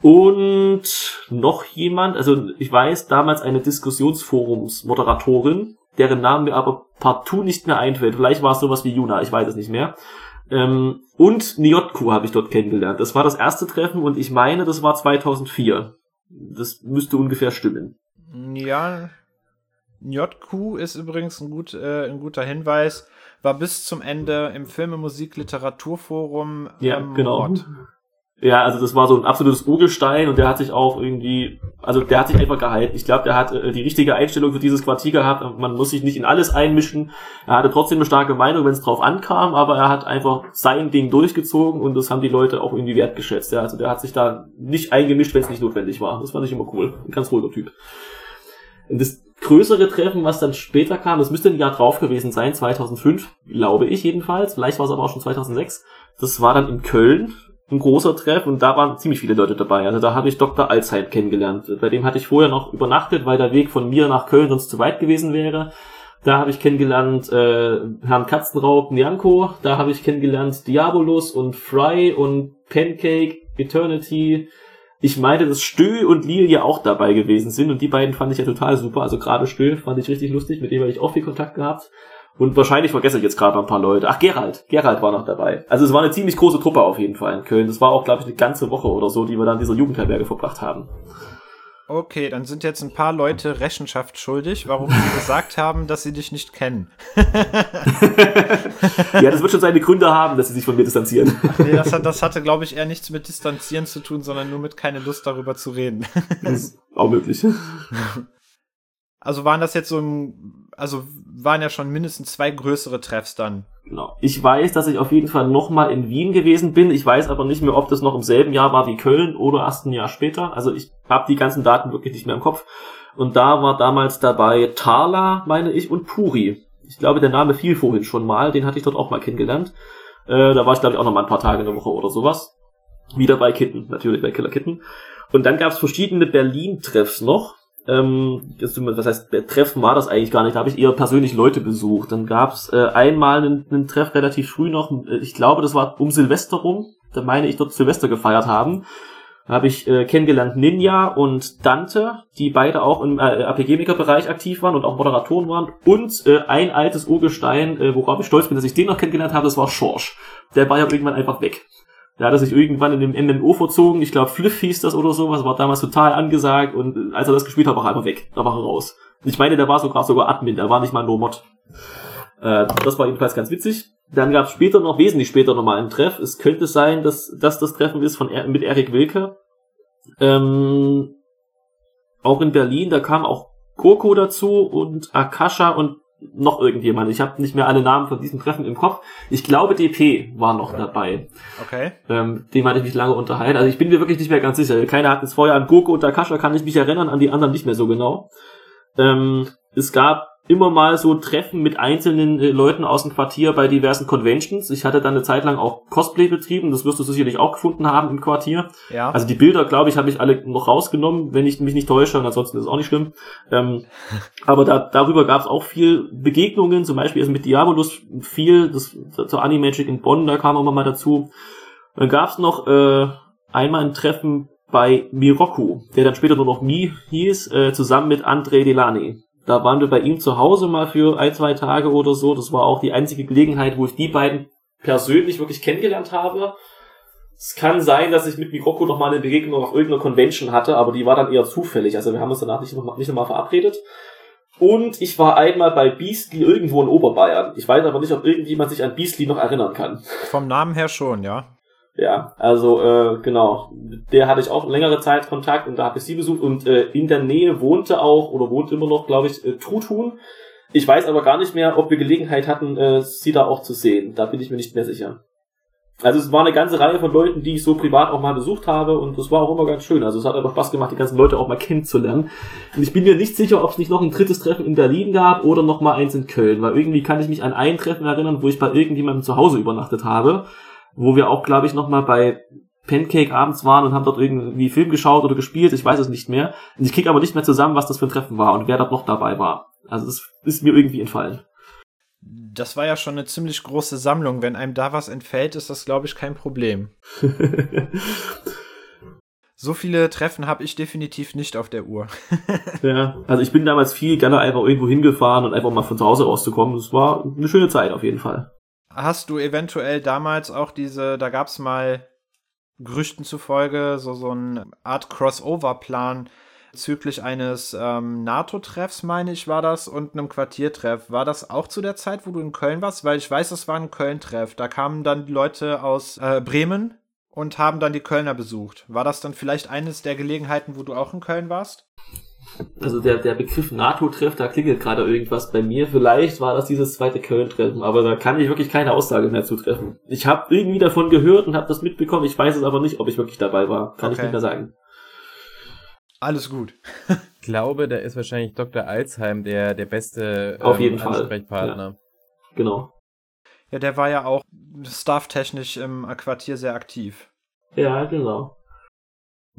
Und noch jemand, also ich weiß damals eine Diskussionsforums-Moderatorin, deren Namen mir aber partout nicht mehr einfällt. Vielleicht war es sowas wie Juna, ich weiß es nicht mehr. Ähm, und Niotku habe ich dort kennengelernt. Das war das erste Treffen und ich meine, das war 2004. Das müsste ungefähr stimmen. Ja, JQ ist übrigens ein, gut, äh, ein guter Hinweis. War bis zum Ende im Filme, Musik, Literaturforum ja, ähm, genau. Ort. Ja, also das war so ein absolutes Urgestein und der hat sich auch irgendwie, also der hat sich einfach gehalten. Ich glaube, der hat äh, die richtige Einstellung für dieses Quartier gehabt. Man muss sich nicht in alles einmischen. Er hatte trotzdem eine starke Meinung, wenn es drauf ankam, aber er hat einfach sein Ding durchgezogen und das haben die Leute auch irgendwie wertgeschätzt. Ja, also der hat sich da nicht eingemischt, wenn es nicht notwendig war. Das fand ich immer cool. Ein ganz ruhiger Typ. Und das größere Treffen, was dann später kam, das müsste ein Jahr drauf gewesen sein, 2005, glaube ich jedenfalls. Vielleicht war es aber auch schon 2006. Das war dann in Köln ein großer Treff und da waren ziemlich viele Leute dabei. Also da habe ich Dr. Alzheim kennengelernt. Bei dem hatte ich vorher noch übernachtet, weil der Weg von mir nach Köln sonst zu weit gewesen wäre. Da habe ich kennengelernt äh, Herrn Katzenraub Nianko, da habe ich kennengelernt Diabolus und Fry und Pancake, Eternity, ich meine, dass Stö und Lilie auch dabei gewesen sind und die beiden fand ich ja total super. Also gerade Stö fand ich richtig lustig, mit dem habe ich auch viel Kontakt gehabt. Und wahrscheinlich vergesse ich jetzt gerade ein paar Leute. Ach, Gerald. Gerald war noch dabei. Also es war eine ziemlich große Truppe auf jeden Fall in Köln. Das war auch, glaube ich, eine ganze Woche oder so, die wir dann in dieser Jugendherberge verbracht haben. Okay, dann sind jetzt ein paar Leute Rechenschaft schuldig, warum sie gesagt haben, dass sie dich nicht kennen. ja, das wird schon seine Gründe haben, dass sie sich von mir distanzieren. nee, das, hat, das hatte, glaube ich, eher nichts mit Distanzieren zu tun, sondern nur mit keine Lust darüber zu reden. das ist auch möglich. Also waren das jetzt so, also waren ja schon mindestens zwei größere Treffs dann. Genau. Ich weiß, dass ich auf jeden Fall nochmal in Wien gewesen bin. Ich weiß aber nicht mehr, ob das noch im selben Jahr war wie Köln oder erst ein Jahr später. Also ich habe die ganzen Daten wirklich nicht mehr im Kopf. Und da war damals dabei Tala, meine ich, und Puri. Ich glaube, der Name fiel vorhin schon mal. Den hatte ich dort auch mal kennengelernt. Äh, da war ich, glaube ich, auch noch mal ein paar Tage in der Woche oder sowas. Wieder bei Kitten, natürlich bei Killer Kitten. Und dann gab es verschiedene Berlin-Treffs noch ähm, was heißt, Treffen war das eigentlich gar nicht, da habe ich eher persönlich Leute besucht. Dann gab es äh, einmal einen, einen Treff relativ früh noch, äh, ich glaube, das war um Silvester rum, da meine ich dort Silvester gefeiert haben. Da habe ich äh, kennengelernt Ninja und Dante, die beide auch im äh, APG-Maker-Bereich aktiv waren und auch Moderatoren waren. Und äh, ein altes Urgestein, äh, worauf ich stolz bin, dass ich den noch kennengelernt habe, das war Schorsch. Der war ja irgendwann einfach weg. Der hatte sich irgendwann in dem MMO verzogen. Ich glaube, Fliff hieß das oder sowas. War damals total angesagt. Und als er das gespielt hat, war er einfach weg. Da war er raus. Ich meine, der war sogar sogar Admin. Der war nicht mal nur Mod. Äh, das war jedenfalls ganz witzig. Dann gab es später noch, wesentlich später nochmal einen Treff. Es könnte sein, dass, dass das Treffen ist von mit Erik Wilke. Ähm, auch in Berlin. Da kam auch Koko dazu und Akasha und noch irgendjemand. Ich habe nicht mehr alle Namen von diesem Treffen im Kopf. Ich glaube, DP war noch dabei. Okay. Ähm, dem hatte ich mich lange unterhalten. Also ich bin mir wirklich nicht mehr ganz sicher. Keiner hat es vorher an Goko und Takasha kann ich mich erinnern, an die anderen nicht mehr so genau. Ähm, es gab immer mal so Treffen mit einzelnen äh, Leuten aus dem Quartier bei diversen Conventions. Ich hatte dann eine Zeit lang auch Cosplay betrieben, das wirst du sicherlich auch gefunden haben im Quartier. Ja. Also die Bilder, glaube ich, habe ich alle noch rausgenommen, wenn ich mich nicht täusche, und ansonsten ist es auch nicht schlimm. Ähm, aber da, darüber gab es auch viel Begegnungen, zum Beispiel also mit Diabolus viel, das zur Animagic in Bonn, da kam auch mal dazu. Dann gab es noch äh, einmal ein Treffen bei Miroku, der dann später nur noch Mi hieß, äh, zusammen mit André Delani. Da waren wir bei ihm zu Hause mal für ein, zwei Tage oder so. Das war auch die einzige Gelegenheit, wo ich die beiden persönlich wirklich kennengelernt habe. Es kann sein, dass ich mit Mikroko noch mal eine Begegnung auf irgendeiner Convention hatte, aber die war dann eher zufällig. Also wir haben uns danach nicht nochmal nicht noch verabredet. Und ich war einmal bei Beastly irgendwo in Oberbayern. Ich weiß aber nicht, ob irgendjemand sich an Beastly noch erinnern kann. Vom Namen her schon, ja. Ja, also äh, genau, der hatte ich auch längere Zeit Kontakt und da habe ich sie besucht und äh, in der Nähe wohnte auch oder wohnt immer noch, glaube ich, äh, Truthuhn. Ich weiß aber gar nicht mehr, ob wir Gelegenheit hatten, äh, sie da auch zu sehen. Da bin ich mir nicht mehr sicher. Also es war eine ganze Reihe von Leuten, die ich so privat auch mal besucht habe und das war auch immer ganz schön. Also es hat einfach Spaß gemacht, die ganzen Leute auch mal kennenzulernen. Und ich bin mir nicht sicher, ob es nicht noch ein drittes Treffen in Berlin gab oder noch mal eins in Köln, weil irgendwie kann ich mich an ein Treffen erinnern, wo ich bei irgendjemandem zu Hause übernachtet habe wo wir auch, glaube ich, nochmal bei Pancake abends waren und haben dort irgendwie Film geschaut oder gespielt, ich weiß es nicht mehr. Und ich krieg aber nicht mehr zusammen, was das für ein Treffen war und wer dort noch dabei war. Also es ist mir irgendwie entfallen. Das war ja schon eine ziemlich große Sammlung. Wenn einem da was entfällt, ist das, glaube ich, kein Problem. so viele Treffen habe ich definitiv nicht auf der Uhr. ja, also ich bin damals viel gerne einfach irgendwo hingefahren und einfach mal von zu Hause rauszukommen. Das war eine schöne Zeit auf jeden Fall. Hast du eventuell damals auch diese, da gab es mal Gerüchten zufolge so, so eine Art Crossover-Plan bezüglich eines ähm, NATO-Treffs, meine ich, war das, und einem Quartiertreff. War das auch zu der Zeit, wo du in Köln warst? Weil ich weiß, es war ein Köln-Treff. Da kamen dann die Leute aus äh, Bremen und haben dann die Kölner besucht. War das dann vielleicht eines der Gelegenheiten, wo du auch in Köln warst? Also der, der Begriff NATO-Treff, da klingelt gerade irgendwas bei mir. Vielleicht war das dieses zweite Köln-Treffen, aber da kann ich wirklich keine Aussage mehr zutreffen. Ich habe irgendwie davon gehört und habe das mitbekommen. Ich weiß es aber nicht, ob ich wirklich dabei war. Kann okay. ich nicht mehr sagen. Alles gut. ich glaube, da ist wahrscheinlich Dr. Alzheim der, der beste Auf ähm, jeden Ansprechpartner. Ja. Genau. Ja, der war ja auch stafftechnisch im Quartier sehr aktiv. Ja, genau.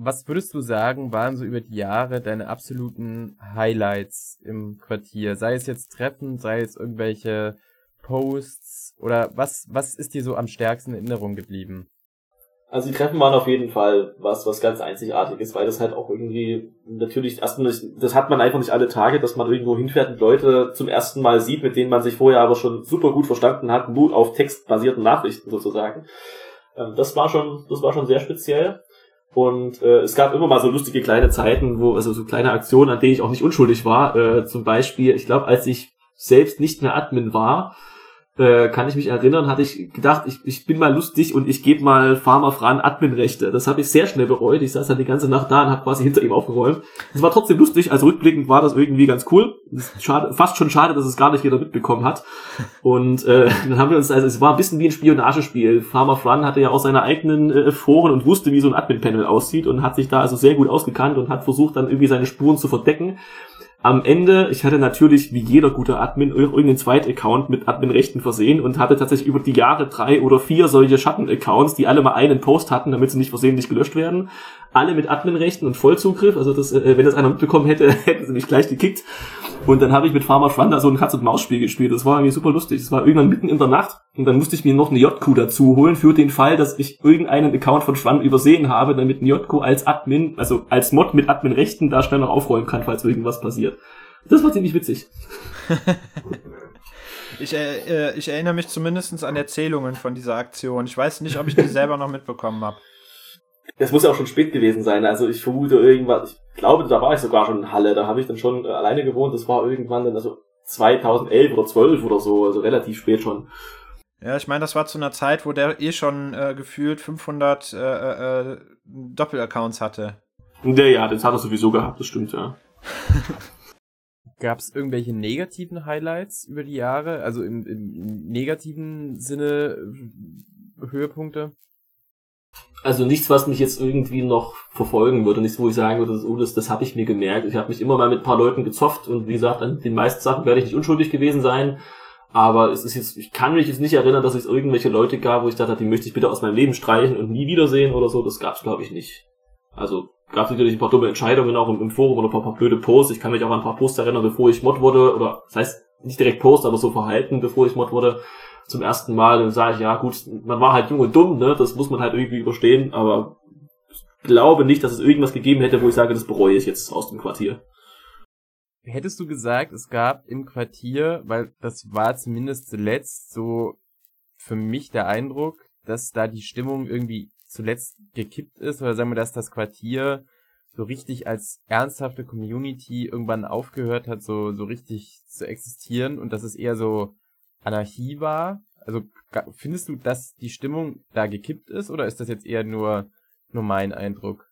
Was würdest du sagen, waren so über die Jahre deine absoluten Highlights im Quartier? Sei es jetzt Treffen, sei es irgendwelche Posts oder was, was ist dir so am stärksten in Erinnerung geblieben? Also die Treffen waren auf jeden Fall was, was ganz einzigartiges, weil das halt auch irgendwie natürlich erstmal, das hat man einfach nicht alle Tage, dass man irgendwo hinfährt und Leute zum ersten Mal sieht, mit denen man sich vorher aber schon super gut verstanden hat, nur auf textbasierten Nachrichten sozusagen. Ähm, das war schon, das war schon sehr speziell. Und äh, es gab immer mal so lustige kleine Zeiten, wo, also so kleine Aktionen, an denen ich auch nicht unschuldig war. Äh, zum Beispiel, ich glaube, als ich selbst nicht mehr Admin war, äh, kann ich mich erinnern, hatte ich gedacht, ich, ich bin mal lustig und ich gebe mal Farmer Fran Adminrechte. Das habe ich sehr schnell bereut. Ich saß dann die ganze Nacht da und habe quasi hinter ihm aufgeräumt. Es war trotzdem lustig, also rückblickend war das irgendwie ganz cool. Schade, fast schon schade, dass es gar nicht jeder mitbekommen hat. Und äh, dann haben wir uns, also es war ein bisschen wie ein Spionagespiel. Farmer Fran hatte ja auch seine eigenen äh, Foren und wusste, wie so ein Admin-Panel aussieht und hat sich da also sehr gut ausgekannt und hat versucht, dann irgendwie seine Spuren zu verdecken am Ende, ich hatte natürlich wie jeder gute Admin irgendeinen Zweit-Account mit Admin-Rechten versehen und hatte tatsächlich über die Jahre drei oder vier solche Schatten-Accounts, die alle mal einen Post hatten, damit sie nicht versehentlich gelöscht werden. Alle mit Admin-Rechten und Vollzugriff. Also das, äh, wenn das einer mitbekommen hätte, hätten sie mich gleich gekickt. Und dann habe ich mit Farmer Schwander so ein Katz-und-Maus-Spiel gespielt. Das war irgendwie super lustig. Das war irgendwann mitten in der Nacht und dann musste ich mir noch eine JQ dazu holen für den Fall, dass ich irgendeinen Account von Schwander übersehen habe, damit ein JQ als Admin, also als Mod mit Admin-Rechten da schnell noch aufräumen kann, falls irgendwas passiert. Das war ziemlich witzig. Ich, äh, äh, ich, erinnere mich zumindest an Erzählungen von dieser Aktion. Ich weiß nicht, ob ich die selber noch mitbekommen habe. Das muss ja auch schon spät gewesen sein. Also ich vermute irgendwas, ich glaube, da war ich sogar schon in Halle. Da habe ich dann schon äh, alleine gewohnt. Das war irgendwann dann also 2011 oder 12 oder so, also relativ spät schon. Ja, ich meine, das war zu einer Zeit, wo der eh schon äh, gefühlt 500 äh, äh, Doppelaccounts hatte. Ja, ja, das hat er sowieso gehabt, das stimmt, ja. Gab es irgendwelche negativen Highlights über die Jahre? Also im, im negativen Sinne äh, Höhepunkte? Also nichts, was mich jetzt irgendwie noch verfolgen würde, nichts, wo ich sagen würde, oh, das, das habe ich mir gemerkt. Ich habe mich immer mal mit ein paar Leuten gezofft und wie gesagt, an den meisten Sachen werde ich nicht unschuldig gewesen sein. Aber es ist jetzt, ich kann mich jetzt nicht erinnern, dass es irgendwelche Leute gab, wo ich dachte, die möchte ich bitte aus meinem Leben streichen und nie wiedersehen oder so. Das gab es, glaube ich, nicht. Also gab es natürlich ein paar dumme Entscheidungen auch im, im Forum oder ein paar, paar, blöde Posts. Ich kann mich auch an ein paar Posts erinnern, bevor ich Mod wurde, oder das heißt nicht direkt Post, aber so Verhalten, bevor ich Mod wurde, zum ersten Mal. Dann sage ich, ja gut, man war halt jung und dumm, ne? Das muss man halt irgendwie überstehen, aber ich glaube nicht, dass es irgendwas gegeben hätte, wo ich sage, das bereue ich jetzt aus dem Quartier. Hättest du gesagt, es gab im Quartier, weil das war zumindest zuletzt so für mich der Eindruck, dass da die Stimmung irgendwie zuletzt gekippt ist, oder sagen wir, dass das Quartier so richtig als ernsthafte Community irgendwann aufgehört hat, so, so richtig zu existieren und dass es eher so Anarchie war? Also findest du, dass die Stimmung da gekippt ist oder ist das jetzt eher nur, nur mein Eindruck?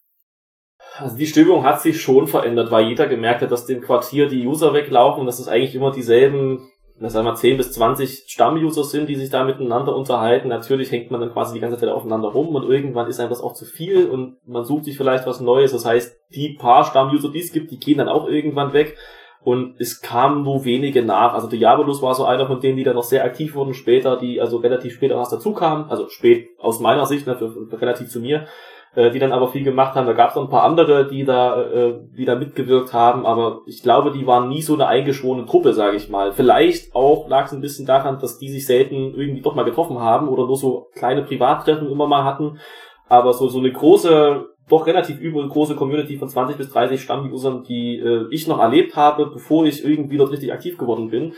Also die Stimmung hat sich schon verändert, weil jeder gemerkt hat, dass dem Quartier die User weglaufen und dass es eigentlich immer dieselben sagen wir 10 bis 20 Stammuser sind, die sich da miteinander unterhalten. Natürlich hängt man dann quasi die ganze Zeit aufeinander rum und irgendwann ist einem das auch zu viel und man sucht sich vielleicht was Neues. Das heißt, die paar Stammuser, die es gibt, die gehen dann auch irgendwann weg und es kamen nur wenige nach. Also Diabolus war so einer von denen, die dann noch sehr aktiv wurden später, die also relativ spät auch erst dazu kamen, also spät aus meiner Sicht, ne, für, für relativ zu mir äh, die dann aber viel gemacht haben. Da gab es noch ein paar andere, die da, äh, die da mitgewirkt haben, aber ich glaube, die waren nie so eine eingeschworene Truppe, sage ich mal. Vielleicht auch lag es ein bisschen daran, dass die sich selten irgendwie doch mal getroffen haben oder nur so kleine Privattreffen immer mal hatten. Aber so, so eine große, doch relativ übel große Community von 20 bis 30 Stammusern, die äh, ich noch erlebt habe, bevor ich irgendwie dort richtig aktiv geworden bin,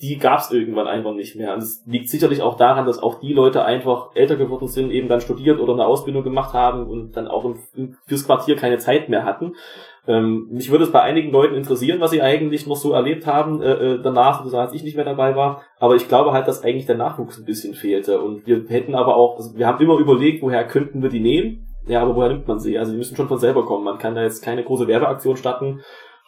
die gab es irgendwann einfach nicht mehr. Und es liegt sicherlich auch daran, dass auch die Leute einfach älter geworden sind, eben dann studiert oder eine Ausbildung gemacht haben und dann auch im, fürs Quartier keine Zeit mehr hatten. Ähm, mich würde es bei einigen Leuten interessieren, was sie eigentlich noch so erlebt haben äh, äh danach, also als ich nicht mehr dabei war. Aber ich glaube halt, dass eigentlich der Nachwuchs ein bisschen fehlte. Und wir hätten aber auch, also wir haben immer überlegt, woher könnten wir die nehmen. Ja, aber woher nimmt man sie? Also die müssen schon von selber kommen. Man kann da jetzt keine große Werbeaktion starten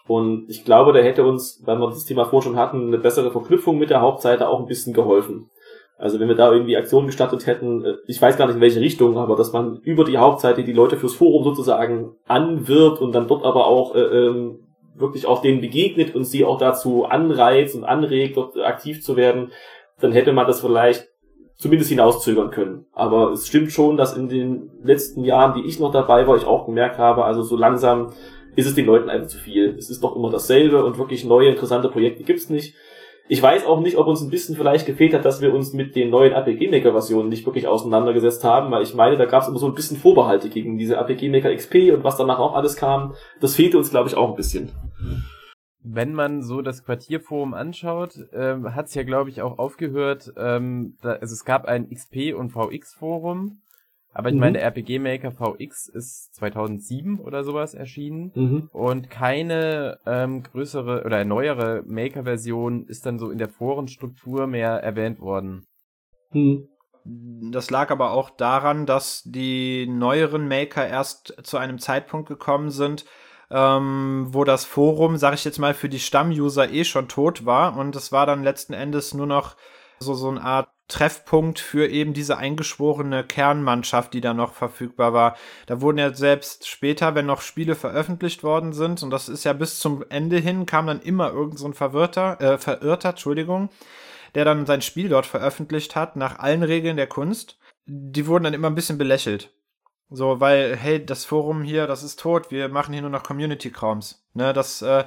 und ich glaube, da hätte uns, weil wir das Thema vorher schon hatten, eine bessere Verknüpfung mit der Hauptseite auch ein bisschen geholfen. Also wenn wir da irgendwie Aktionen gestartet hätten, äh, ich weiß gar nicht in welche Richtung, aber dass man über die Hauptseite die Leute fürs Forum sozusagen anwirbt und dann dort aber auch äh, ähm, wirklich auch denen begegnet und sie auch dazu anreizt und anregt, dort aktiv zu werden, dann hätte man das vielleicht zumindest hinauszögern können. Aber es stimmt schon, dass in den letzten Jahren, die ich noch dabei war, ich auch gemerkt habe, also so langsam ist es den Leuten einfach zu viel. Es ist doch immer dasselbe und wirklich neue, interessante Projekte gibt's nicht. Ich weiß auch nicht, ob uns ein bisschen vielleicht gefehlt hat, dass wir uns mit den neuen APG Maker Versionen nicht wirklich auseinandergesetzt haben, weil ich meine, da gab es immer so ein bisschen Vorbehalte gegen diese APG Maker XP und was danach auch alles kam. Das fehlte uns, glaube ich, auch ein bisschen. Wenn man so das Quartierforum anschaut, ähm, hat es ja, glaube ich, auch aufgehört. Ähm, da, also es gab ein XP und VX Forum Aber ich Mhm. meine, der RPG Maker VX ist 2007 oder sowas erschienen Mhm. und keine ähm, größere oder neuere Maker-Version ist dann so in der Forenstruktur mehr erwähnt worden. Mhm. Das lag aber auch daran, dass die neueren Maker erst zu einem Zeitpunkt gekommen sind, ähm, wo das Forum, sag ich jetzt mal, für die Stammuser eh schon tot war und es war dann letzten Endes nur noch so, so eine Art Treffpunkt für eben diese eingeschworene Kernmannschaft, die da noch verfügbar war. Da wurden ja selbst später, wenn noch Spiele veröffentlicht worden sind, und das ist ja bis zum Ende hin, kam dann immer irgend so Verwirrter, äh, Verirrter, Entschuldigung, der dann sein Spiel dort veröffentlicht hat, nach allen Regeln der Kunst. Die wurden dann immer ein bisschen belächelt. So, weil, hey, das Forum hier, das ist tot, wir machen hier nur noch Community-Krams. Ne, das äh,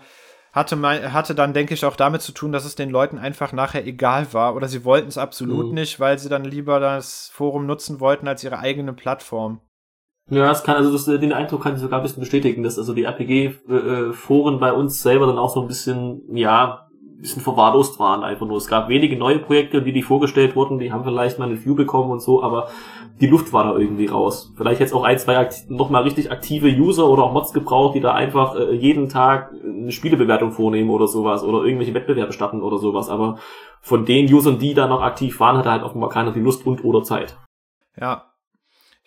hatte, mein, hatte dann, denke ich, auch damit zu tun, dass es den Leuten einfach nachher egal war oder sie wollten es absolut Mhm. nicht, weil sie dann lieber das Forum nutzen wollten als ihre eigene Plattform. Ja, das kann, also das, den Eindruck kann ich sogar ein bisschen bestätigen, dass also die RPG-Foren bei uns selber dann auch so ein bisschen, ja, bisschen verwahrlost waren einfach nur. Es gab wenige neue Projekte, die die vorgestellt wurden, die haben vielleicht mal eine View bekommen und so, aber die Luft war da irgendwie raus. Vielleicht jetzt auch ein, zwei nochmal richtig aktive User oder auch Mods gebraucht, die da einfach äh, jeden Tag eine Spielebewertung vornehmen oder sowas oder irgendwelche Wettbewerbe starten oder sowas, aber von den Usern, die da noch aktiv waren, hatte halt offenbar keiner die Lust und oder Zeit. Ja.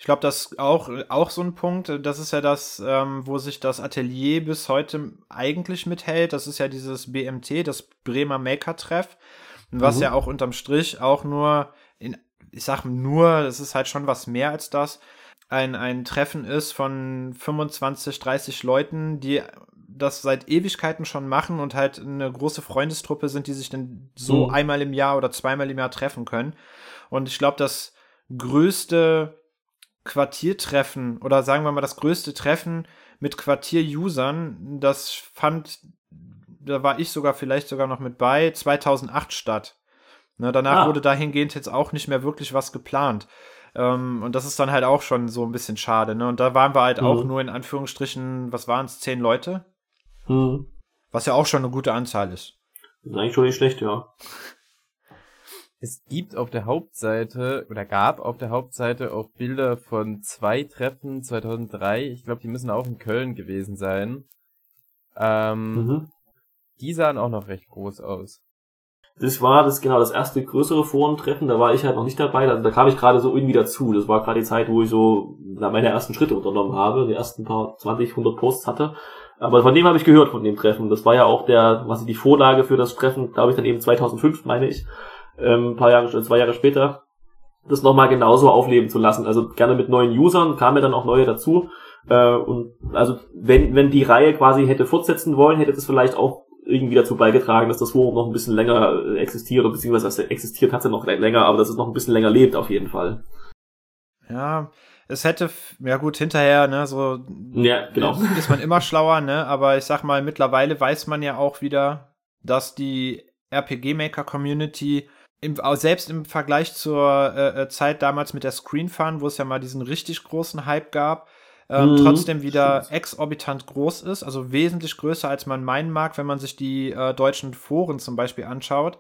Ich glaube, das ist auch, auch so ein Punkt. Das ist ja das, ähm, wo sich das Atelier bis heute eigentlich mithält. Das ist ja dieses BMT, das Bremer Maker-Treff. Was Mhm. ja auch unterm Strich auch nur in, ich sag nur, das ist halt schon was mehr als das, ein, ein Treffen ist von 25, 30 Leuten, die das seit Ewigkeiten schon machen und halt eine große Freundestruppe sind, die sich dann so Mhm. einmal im Jahr oder zweimal im Jahr treffen können. Und ich glaube, das größte Quartiertreffen oder sagen wir mal das größte Treffen mit Quartier-Usern, das fand, da war ich sogar vielleicht sogar noch mit bei, 2008 statt. Ne, danach Ah. wurde dahingehend jetzt auch nicht mehr wirklich was geplant. Ähm, und das ist dann halt auch schon so ein bisschen schade. Ne? Und da waren wir halt Mhm. auch nur in Anführungsstrichen, was waren es, zehn Leute? Hm. Was ja auch schon eine gute Anzahl ist. Das ist eigentlich schon nicht schlecht, ja. Es gibt auf der Hauptseite oder gab auf der Hauptseite auch Bilder von zwei Treffen 2003. Ich glaube, die müssen auch in Köln gewesen sein. Ähm, Mhm. Die sahen auch noch recht groß aus. Das war das genau das erste größere Forentreffen, da war ich halt noch nicht dabei, da, da kam ich gerade so irgendwie dazu. Das war gerade die Zeit, wo ich so meine ersten Schritte unternommen habe, die ersten paar 20, 100 Posts hatte. Aber von dem habe ich gehört, von dem Treffen. Das war ja auch der, was die Vorlage für das Treffen, glaube ich, dann eben 2005, meine ich, ähm, ein paar Jahre, zwei Jahre später, das nochmal genauso aufleben zu lassen. Also gerne mit neuen Usern, kamen ja dann auch neue dazu. Äh, und also wenn, wenn die Reihe quasi hätte fortsetzen wollen, hätte das vielleicht auch irgendwie dazu beigetragen, dass das Forum noch ein bisschen länger äh, existiert, beziehungsweise es existiert hat es ja noch lä- länger, aber dass es noch ein bisschen länger lebt auf jeden Fall. Ja, es hätte, ja gut, hinterher, ne, so Ja, genau. ist man immer schlauer, ne? Aber ich sag mal, mittlerweile weiß man ja auch wieder, dass die RPG-Maker-Community im, selbst im Vergleich zur äh, äh, Zeit damals mit der Screen Fun, wo es ja mal diesen richtig großen Hype gab, ähm, Mhm, trotzdem wieder exorbitant groß ist, also wesentlich größer als man meinen mag, wenn man sich die äh, deutschen Foren zum Beispiel anschaut.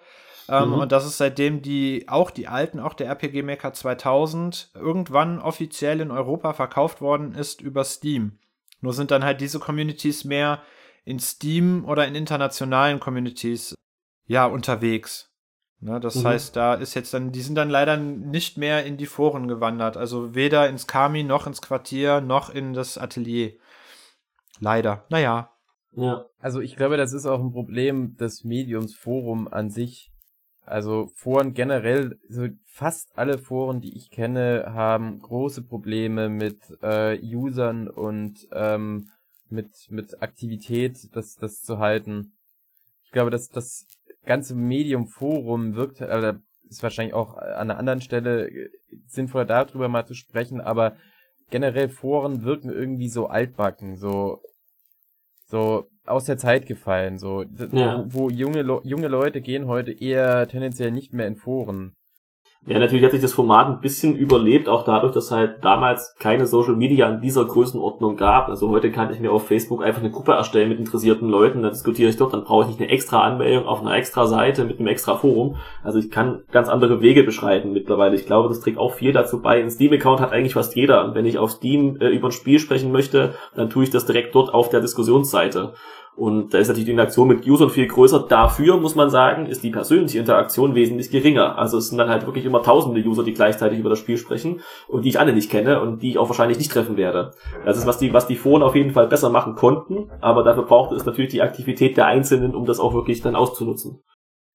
Ähm, Mhm. Und das ist seitdem die, auch die alten, auch der RPG Maker 2000, irgendwann offiziell in Europa verkauft worden ist über Steam. Nur sind dann halt diese Communities mehr in Steam oder in internationalen Communities ja unterwegs. Ne, das Mhm. heißt, da ist jetzt dann, die sind dann leider nicht mehr in die Foren gewandert. Also weder ins Kami noch ins Quartier noch in das Atelier. Leider. Naja. Ja. Also ich glaube, das ist auch ein Problem des Mediums Forum an sich. Also Foren generell, so fast alle Foren, die ich kenne, haben große Probleme mit äh, Usern und ähm, mit mit Aktivität, das das zu halten. Ich glaube, dass das ganze Medium Forum wirkt, äh, ist wahrscheinlich auch an einer anderen Stelle äh, sinnvoller darüber mal zu sprechen, aber generell Foren wirken irgendwie so altbacken, so so aus der Zeit gefallen, so Ja. wo, wo junge Le junge Leute gehen heute eher tendenziell nicht mehr in Foren. Ja, natürlich hat sich das Format ein bisschen überlebt, auch dadurch, dass halt damals keine Social Media in dieser Größenordnung gab. Also heute kann ich mir auf Facebook einfach eine Gruppe erstellen mit interessierten Leuten, dann diskutiere ich dort, dann brauche ich nicht eine extra Anmeldung auf einer extra Seite mit einem extra Forum. Also ich kann ganz andere Wege beschreiten mittlerweile. Ich glaube, das trägt auch viel dazu bei. Ein Steam-Account hat eigentlich fast jeder. Und wenn ich auf Steam äh, über ein Spiel sprechen möchte, dann tue ich das direkt dort auf der Diskussionsseite. Und da ist natürlich die Interaktion mit Usern viel größer. Dafür muss man sagen, ist die persönliche Interaktion wesentlich geringer. Also es sind dann halt wirklich immer tausende User, die gleichzeitig über das Spiel sprechen und die ich alle nicht kenne und die ich auch wahrscheinlich nicht treffen werde. Das ist, was die, was die Foren auf jeden Fall besser machen konnten, aber dafür braucht es natürlich die Aktivität der Einzelnen, um das auch wirklich dann auszunutzen.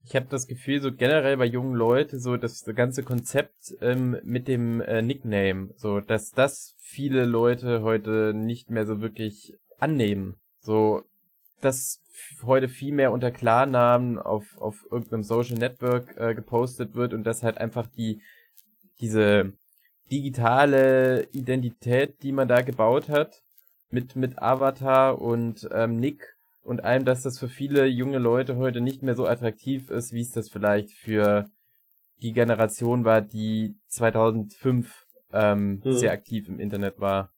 Ich habe das Gefühl, so generell bei jungen Leuten, so das ganze Konzept ähm, mit dem äh, Nickname, so dass das viele Leute heute nicht mehr so wirklich annehmen. So, dass heute viel mehr unter Klarnamen auf, auf irgendeinem Social Network äh, gepostet wird und dass halt einfach die, diese digitale Identität, die man da gebaut hat, mit, mit Avatar und ähm, Nick und allem, dass das für viele junge Leute heute nicht mehr so attraktiv ist, wie es das vielleicht für die Generation war, die 2005 ähm, mhm. sehr aktiv im Internet war.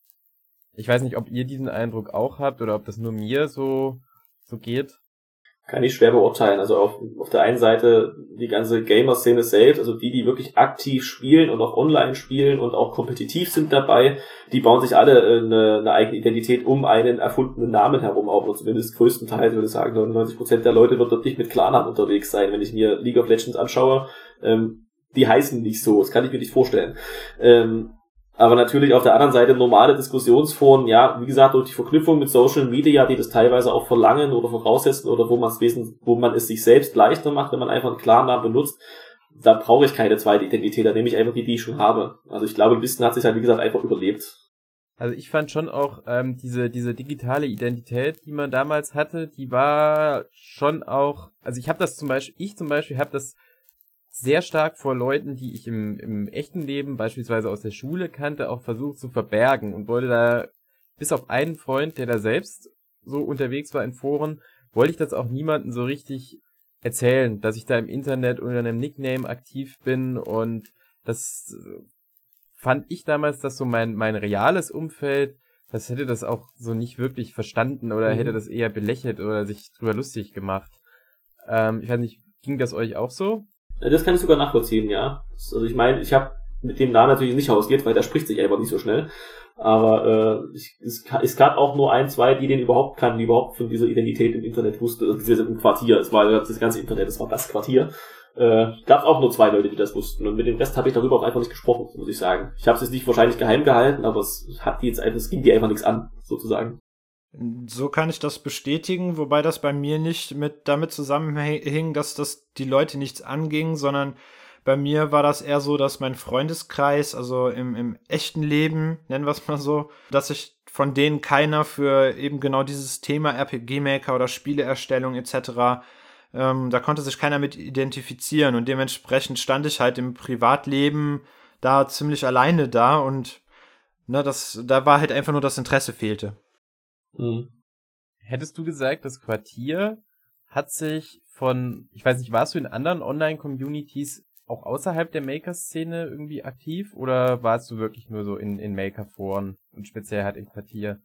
Ich weiß nicht, ob ihr diesen Eindruck auch habt oder ob das nur mir so so geht? Kann ich schwer beurteilen. Also auf, auf der einen Seite die ganze Gamer-Szene selbst, also die, die wirklich aktiv spielen und auch online spielen und auch kompetitiv sind dabei, die bauen sich alle äh, eine, eine eigene Identität um einen erfundenen Namen herum auf, oder zumindest größtenteils würde ich sagen, 99% der Leute wird dort nicht mit Klarnamen unterwegs sein. Wenn ich mir League of Legends anschaue, ähm, die heißen nicht so, das kann ich mir nicht vorstellen. Ähm, aber natürlich auf der anderen Seite normale Diskussionsforen, ja, wie gesagt, durch die Verknüpfung mit Social Media, die das teilweise auch verlangen oder voraussetzen oder wo man es wesen, wo man es sich selbst leichter macht, wenn man einfach einen klaren Namen benutzt, da brauche ich keine zweite Identität, da nehme ich einfach die, die ich schon habe. Also ich glaube, ein bisschen hat sich halt, wie gesagt, einfach überlebt. Also ich fand schon auch ähm, diese diese digitale Identität, die man damals hatte, die war schon auch. Also ich habe das zum Beispiel, ich zum Beispiel habe das sehr stark vor Leuten, die ich im, im echten Leben beispielsweise aus der Schule kannte, auch versucht zu verbergen und wollte da, bis auf einen Freund, der da selbst so unterwegs war in Foren, wollte ich das auch niemandem so richtig erzählen, dass ich da im Internet unter einem Nickname aktiv bin und das fand ich damals, dass so mein, mein reales Umfeld, das hätte das auch so nicht wirklich verstanden oder mhm. hätte das eher belächelt oder sich drüber lustig gemacht. Ähm, ich weiß nicht, ging das euch auch so? Das kann ich sogar nachvollziehen, ja. Also ich meine, ich habe mit dem Namen natürlich nicht hausiert, weil der spricht sich einfach nicht so schnell. Aber äh, ich, es, es gab auch nur ein, zwei, die den überhaupt kannten, die überhaupt von dieser Identität im Internet wussten, also im Quartier. Es war das ganze Internet, es war das Quartier. Äh, gab auch nur zwei Leute, die das wussten. Und mit dem Rest habe ich darüber auch einfach nicht gesprochen, muss ich sagen. Ich habe es jetzt nicht wahrscheinlich geheim gehalten, aber es hat die jetzt einfach, es ging die einfach nichts an, sozusagen. So kann ich das bestätigen, wobei das bei mir nicht mit damit zusammenhing, dass das die Leute nichts anging, sondern bei mir war das eher so, dass mein Freundeskreis, also im, im echten Leben, nennen wir es mal so, dass sich von denen keiner für eben genau dieses Thema RPG-Maker oder Spieleerstellung etc., ähm, da konnte sich keiner mit identifizieren und dementsprechend stand ich halt im Privatleben da ziemlich alleine da und ne, das, da war halt einfach nur das Interesse fehlte. Mhm. Hättest du gesagt, das Quartier hat sich von, ich weiß nicht, warst du in anderen Online-Communities auch außerhalb der Maker-Szene irgendwie aktiv oder warst du wirklich nur so in, in Maker-Foren und speziell halt im Quartier?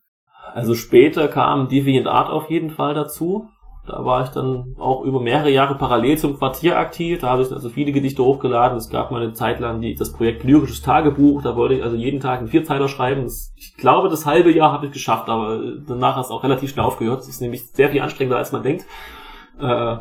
Also später kam DeviantArt auf jeden Fall dazu. Da war ich dann auch über mehrere Jahre parallel zum Quartier aktiv. Da habe ich also viele Gedichte hochgeladen. Es gab mal eine Zeit lang die, das Projekt Lyrisches Tagebuch. Da wollte ich also jeden Tag einen Vierzeiler schreiben. Das, ich glaube, das halbe Jahr habe ich geschafft, aber danach hat es auch relativ schnell aufgehört. Das ist nämlich sehr viel anstrengender, als man denkt. Äh,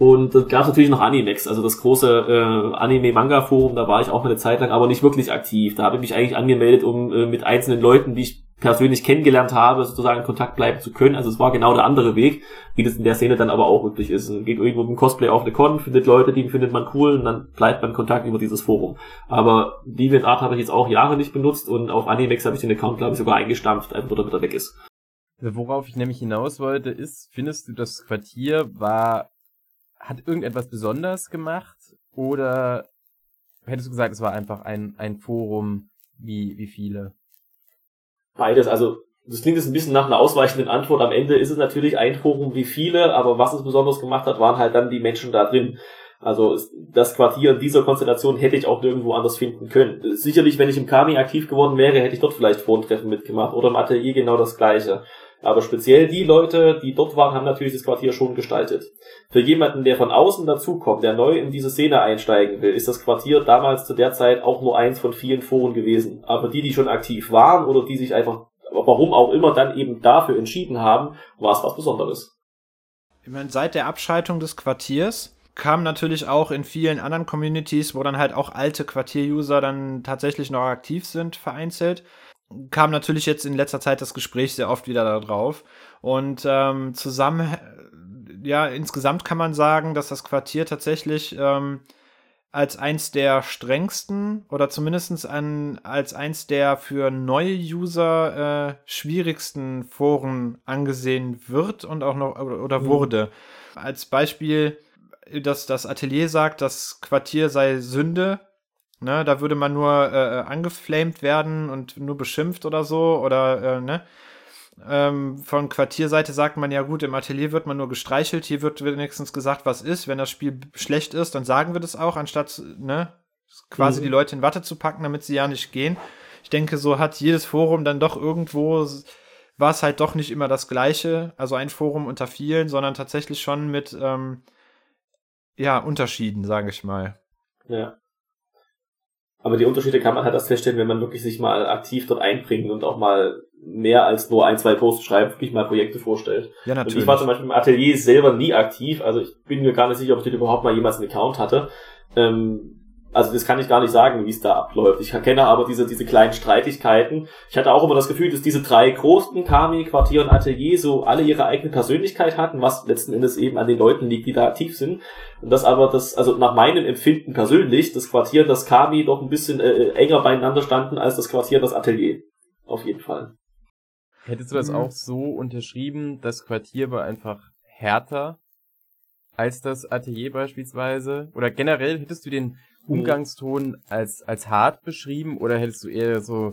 und dann gab es natürlich noch Animex, also das große äh, Anime-Manga-Forum, da war ich auch mal eine Zeit lang, aber nicht wirklich aktiv. Da habe ich mich eigentlich angemeldet, um äh, mit einzelnen Leuten, die ich persönlich kennengelernt habe, sozusagen in Kontakt bleiben zu können. Also es war genau der andere Weg, wie das in der Szene dann aber auch wirklich ist. Man geht irgendwo mit dem Cosplay auf eine Con, findet Leute, die findet man cool und dann bleibt man Kontakt über dieses Forum. Aber DeviantArt habe ich jetzt auch Jahre nicht benutzt und auf Animex habe ich den Account, glaube ich, sogar eingestampft, einfach damit er weg ist. Worauf ich nämlich hinaus wollte, ist, findest du, das Quartier war, hat irgendetwas besonders gemacht oder hättest du gesagt, es war einfach ein, ein Forum wie, wie viele? Beides, also das klingt jetzt ein bisschen nach einer ausweichenden Antwort. Am Ende ist es natürlich ein Forum wie viele, aber was es besonders gemacht hat, waren halt dann die Menschen da drin. Also das Quartier in dieser Konstellation hätte ich auch nirgendwo anders finden können. Sicherlich, wenn ich im Kami aktiv geworden wäre, hätte ich dort vielleicht Wohntreffen mitgemacht oder im Atelier genau das gleiche. Aber speziell die Leute, die dort waren, haben natürlich das Quartier schon gestaltet. Für jemanden, der von außen dazukommt, der neu in diese Szene einsteigen will, ist das Quartier damals zu der Zeit auch nur eins von vielen Foren gewesen. Aber die, die schon aktiv waren oder die sich einfach, warum auch immer, dann eben dafür entschieden haben, war es was Besonderes. Ich meine, seit der Abschaltung des Quartiers kam natürlich auch in vielen anderen Communities, wo dann halt auch alte Quartier-User dann tatsächlich noch aktiv sind, vereinzelt, kam natürlich jetzt in letzter Zeit das Gespräch sehr oft wieder darauf. Und ähm, zusammen, ja, insgesamt kann man sagen, dass das Quartier tatsächlich ähm, als eins der strengsten oder zumindest an, als eins der für neue User äh, schwierigsten Foren angesehen wird und auch noch oder mhm. wurde. Als Beispiel, dass das Atelier sagt, das Quartier sei Sünde, Ne, da würde man nur äh, äh, angeflamed werden und nur beschimpft oder so. Oder, äh, ne? Ähm, von Quartierseite sagt man ja gut, im Atelier wird man nur gestreichelt, hier wird wenigstens gesagt, was ist. Wenn das Spiel schlecht ist, dann sagen wir das auch, anstatt ne, quasi mhm. die Leute in Watte zu packen, damit sie ja nicht gehen. Ich denke, so hat jedes Forum dann doch irgendwo, war es halt doch nicht immer das gleiche, also ein Forum unter vielen, sondern tatsächlich schon mit ähm, ja, Unterschieden, sage ich mal. Ja. Aber die Unterschiede kann man halt erst feststellen, wenn man wirklich sich mal aktiv dort einbringt und auch mal mehr als nur ein, zwei Posts schreibt, wirklich mal Projekte vorstellt. Ja, natürlich. Und ich war zum Beispiel im Atelier selber nie aktiv, also ich bin mir gar nicht sicher, ob ich dort überhaupt mal jemals einen Account hatte. Ähm, also das kann ich gar nicht sagen, wie es da abläuft. Ich kenne aber diese, diese kleinen Streitigkeiten. Ich hatte auch immer das Gefühl, dass diese drei großen Kami, Quartier und Atelier so alle ihre eigene Persönlichkeit hatten, was letzten Endes eben an den Leuten liegt, die da aktiv sind. Und das aber das, also nach meinem Empfinden persönlich, das Quartier das Kami doch ein bisschen äh, äh enger beieinander standen als das Quartier das Atelier. Auf jeden Fall. Hättest du das mhm. auch so unterschrieben, das Quartier war einfach härter als das Atelier beispielsweise? Oder generell hättest du den Umgangston als, als hart beschrieben oder hättest du eher so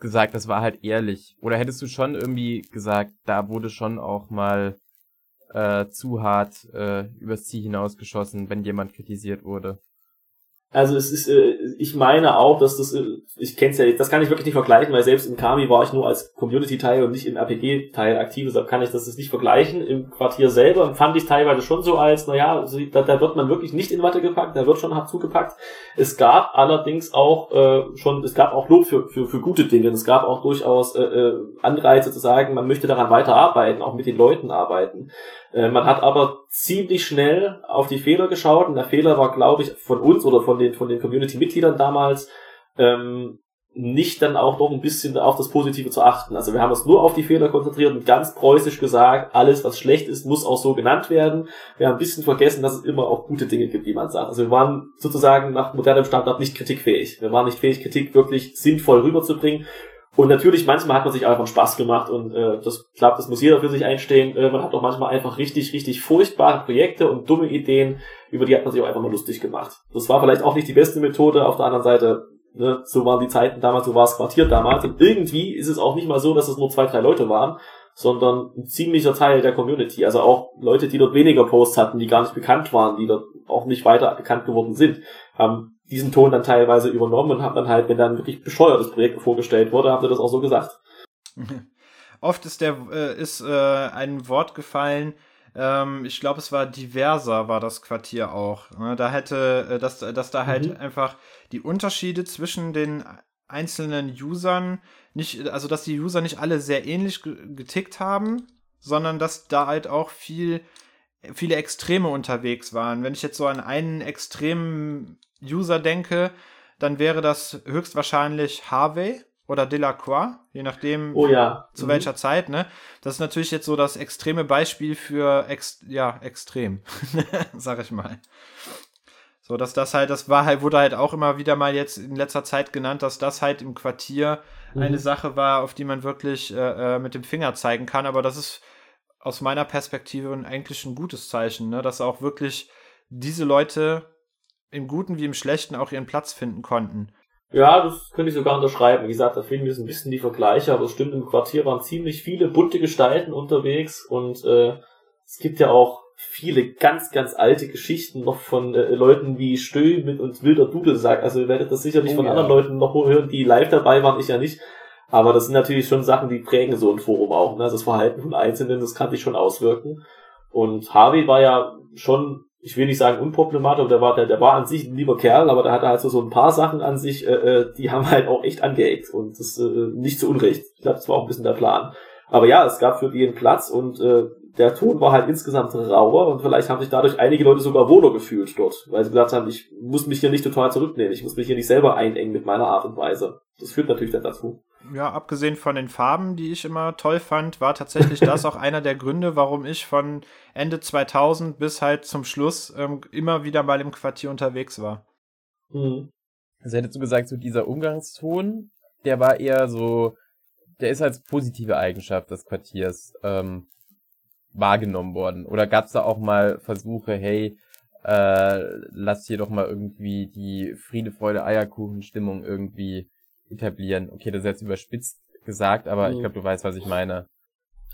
gesagt, das war halt ehrlich? Oder hättest du schon irgendwie gesagt, da wurde schon auch mal äh, zu hart äh, übers Ziel hinausgeschossen, wenn jemand kritisiert wurde? Also es ist, äh, ich meine auch, dass das, äh, ich kenne es ja, das kann ich wirklich nicht vergleichen, weil selbst im Kami war ich nur als Community-Teil und nicht im RPG-Teil aktiv, deshalb kann ich das nicht vergleichen. Im Quartier selber fand ich teilweise schon so als, naja, da, da wird man wirklich nicht in Watte gepackt, da wird schon hart zugepackt. Es gab allerdings auch äh, schon, es gab auch Lob für, für, für gute Dinge. Es gab auch durchaus äh, äh Anreize zu sagen, man möchte daran weiter arbeiten, auch mit den Leuten arbeiten. Äh, man hat aber ziemlich schnell auf die Fehler geschaut und der Fehler war, glaube ich, von uns oder von den, von den Community-Mitgliedern damals, ähm, nicht dann auch noch ein bisschen auf das Positive zu achten. Also wir haben uns nur auf die Fehler konzentriert und ganz preußisch gesagt, alles was schlecht ist, muss auch so genannt werden. Wir haben ein bisschen vergessen, dass es immer auch gute Dinge gibt, wie man sagt. Also wir waren sozusagen nach modernem Standard nicht kritikfähig. Wir waren nicht fähig, Kritik wirklich sinnvoll rüberzubringen und natürlich, manchmal hat man sich einfach Spaß gemacht und äh, das klappt, das muss jeder für sich einstehen. Äh, man hat auch manchmal einfach richtig, richtig furchtbare Projekte und dumme Ideen, über die hat man sich auch einfach mal lustig gemacht. Das war vielleicht auch nicht die beste Methode, auf der anderen Seite, ne, so waren die Zeiten damals, so war das Quartier damals. Und irgendwie ist es auch nicht mal so, dass es nur zwei, drei Leute waren, sondern ein ziemlicher Teil der Community. Also auch Leute, die dort weniger Posts hatten, die gar nicht bekannt waren, die dort auch nicht weiter bekannt geworden sind, haben diesen Ton dann teilweise übernommen und haben dann halt, wenn dann wirklich bescheuertes Projekt vorgestellt wurde, haben sie das auch so gesagt. Oft ist der äh, ist äh, ein Wort gefallen, ähm, ich glaube, es war diverser, war das Quartier auch. Ne? Da hätte, äh, dass, dass da halt mhm. einfach die Unterschiede zwischen den einzelnen Usern nicht, also dass die User nicht alle sehr ähnlich getickt haben, sondern dass da halt auch viel, viele Extreme unterwegs waren. Wenn ich jetzt so an einen extremen User denke, dann wäre das höchstwahrscheinlich Harvey oder Delacroix, je nachdem oh ja. zu mhm. welcher Zeit, ne? Das ist natürlich jetzt so das extreme Beispiel für ex ja, extrem, sag ich mal. So, dass das halt, das war halt, wurde halt auch immer wieder mal jetzt in letzter Zeit genannt, dass das halt im Quartier mhm. eine Sache war, auf die man wirklich äh, äh mit dem Finger zeigen kann. Aber das ist aus meiner Perspektive eigentlich ein gutes Zeichen, ne? dass auch wirklich diese Leute im Guten wie im Schlechten auch ihren Platz finden konnten. Ja, das könnte ich sogar unterschreiben. Wie gesagt, da fehlen mir so ein bisschen die Vergleiche, aber es stimmt, im Quartier waren ziemlich viele bunte Gestalten unterwegs und äh, es gibt ja auch viele ganz, ganz alte Geschichten noch von äh, Leuten wie Stö mit und Wilder Dudel sagt. Also ihr werdet das sicherlich oh, von ja. anderen Leuten noch hören, die live dabei waren, ich ja nicht. Aber das sind natürlich schon Sachen, die prägen so ein Forum auch. Ne? Das Verhalten von Einzelnen, das kann sich schon auswirken. Und Harvey war ja schon, ich will nicht sagen unproblematisch, der war, der, der war an sich ein lieber Kerl, aber der hatte halt so, so ein paar Sachen an sich, äh, äh die haben halt auch echt angeeckt. Und das äh, nicht zu Unrecht. Ich glaube, das war auch ein bisschen der Plan. Aber ja, es gab für die einen Platz und äh, der Ton war halt insgesamt rauer und vielleicht haben sich dadurch einige Leute sogar wohler gefühlt dort, weil sie gesagt haben, ich muss mich hier nicht total zurücknehmen, ich muss mich hier nicht selber einengen mit meiner Art und Weise. Das führt natürlich dann dazu. Ja, abgesehen von den Farben, die ich immer toll fand, war tatsächlich das auch einer der Gründe, warum ich von Ende 2000 bis halt zum Schluss ähm, immer wieder mal im Quartier unterwegs war. Mhm. Also hättest du gesagt, so dieser Umgangston, der war eher so, der ist als positive Eigenschaft des Quartiers ähm, wahrgenommen worden? Oder gab es da auch mal Versuche, hey, äh, lass hier doch mal irgendwie die Friede, Freude, Eierkuchen-Stimmung irgendwie etablieren? Okay, das ist jetzt überspitzt gesagt, aber mhm. ich glaube, du weißt, was ich meine.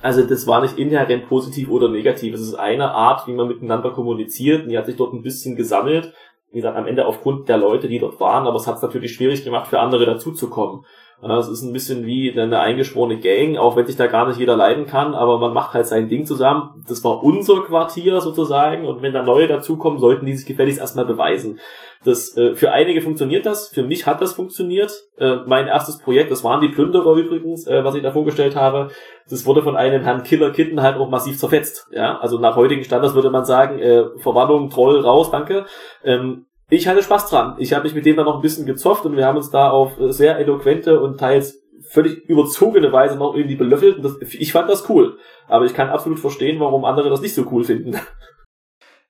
Also das war nicht inhärent positiv oder negativ. Es ist eine Art, wie man miteinander kommuniziert. Und die hat sich dort ein bisschen gesammelt. Wie gesagt, am Ende aufgrund der Leute, die dort waren. Aber es hat es natürlich schwierig gemacht, für andere dazuzukommen. Es ist ein bisschen wie eine eingeschworene Gang, auch wenn sich da gar nicht jeder leiden kann, aber man macht halt sein Ding zusammen. Das war unser Quartier sozusagen und wenn da neue dazukommen, sollten die sich gefälligst erstmal beweisen. Das, äh, für einige funktioniert das, für mich hat das funktioniert. Äh, mein erstes Projekt, das waren die Plünderer übrigens, äh, was ich da vorgestellt habe, das wurde von einem Herrn Killer Kitten halt auch massiv zerfetzt. Ja, also nach heutigen Standards würde man sagen, äh, Verwandlung, Troll, raus, danke. Ähm, ich hatte Spaß dran. Ich habe mich mit dem dann noch ein bisschen gezofft und wir haben uns da auf sehr eloquente und teils völlig überzogene Weise noch irgendwie belöffelt. Das, ich fand das cool. Aber ich kann absolut verstehen, warum andere das nicht so cool finden.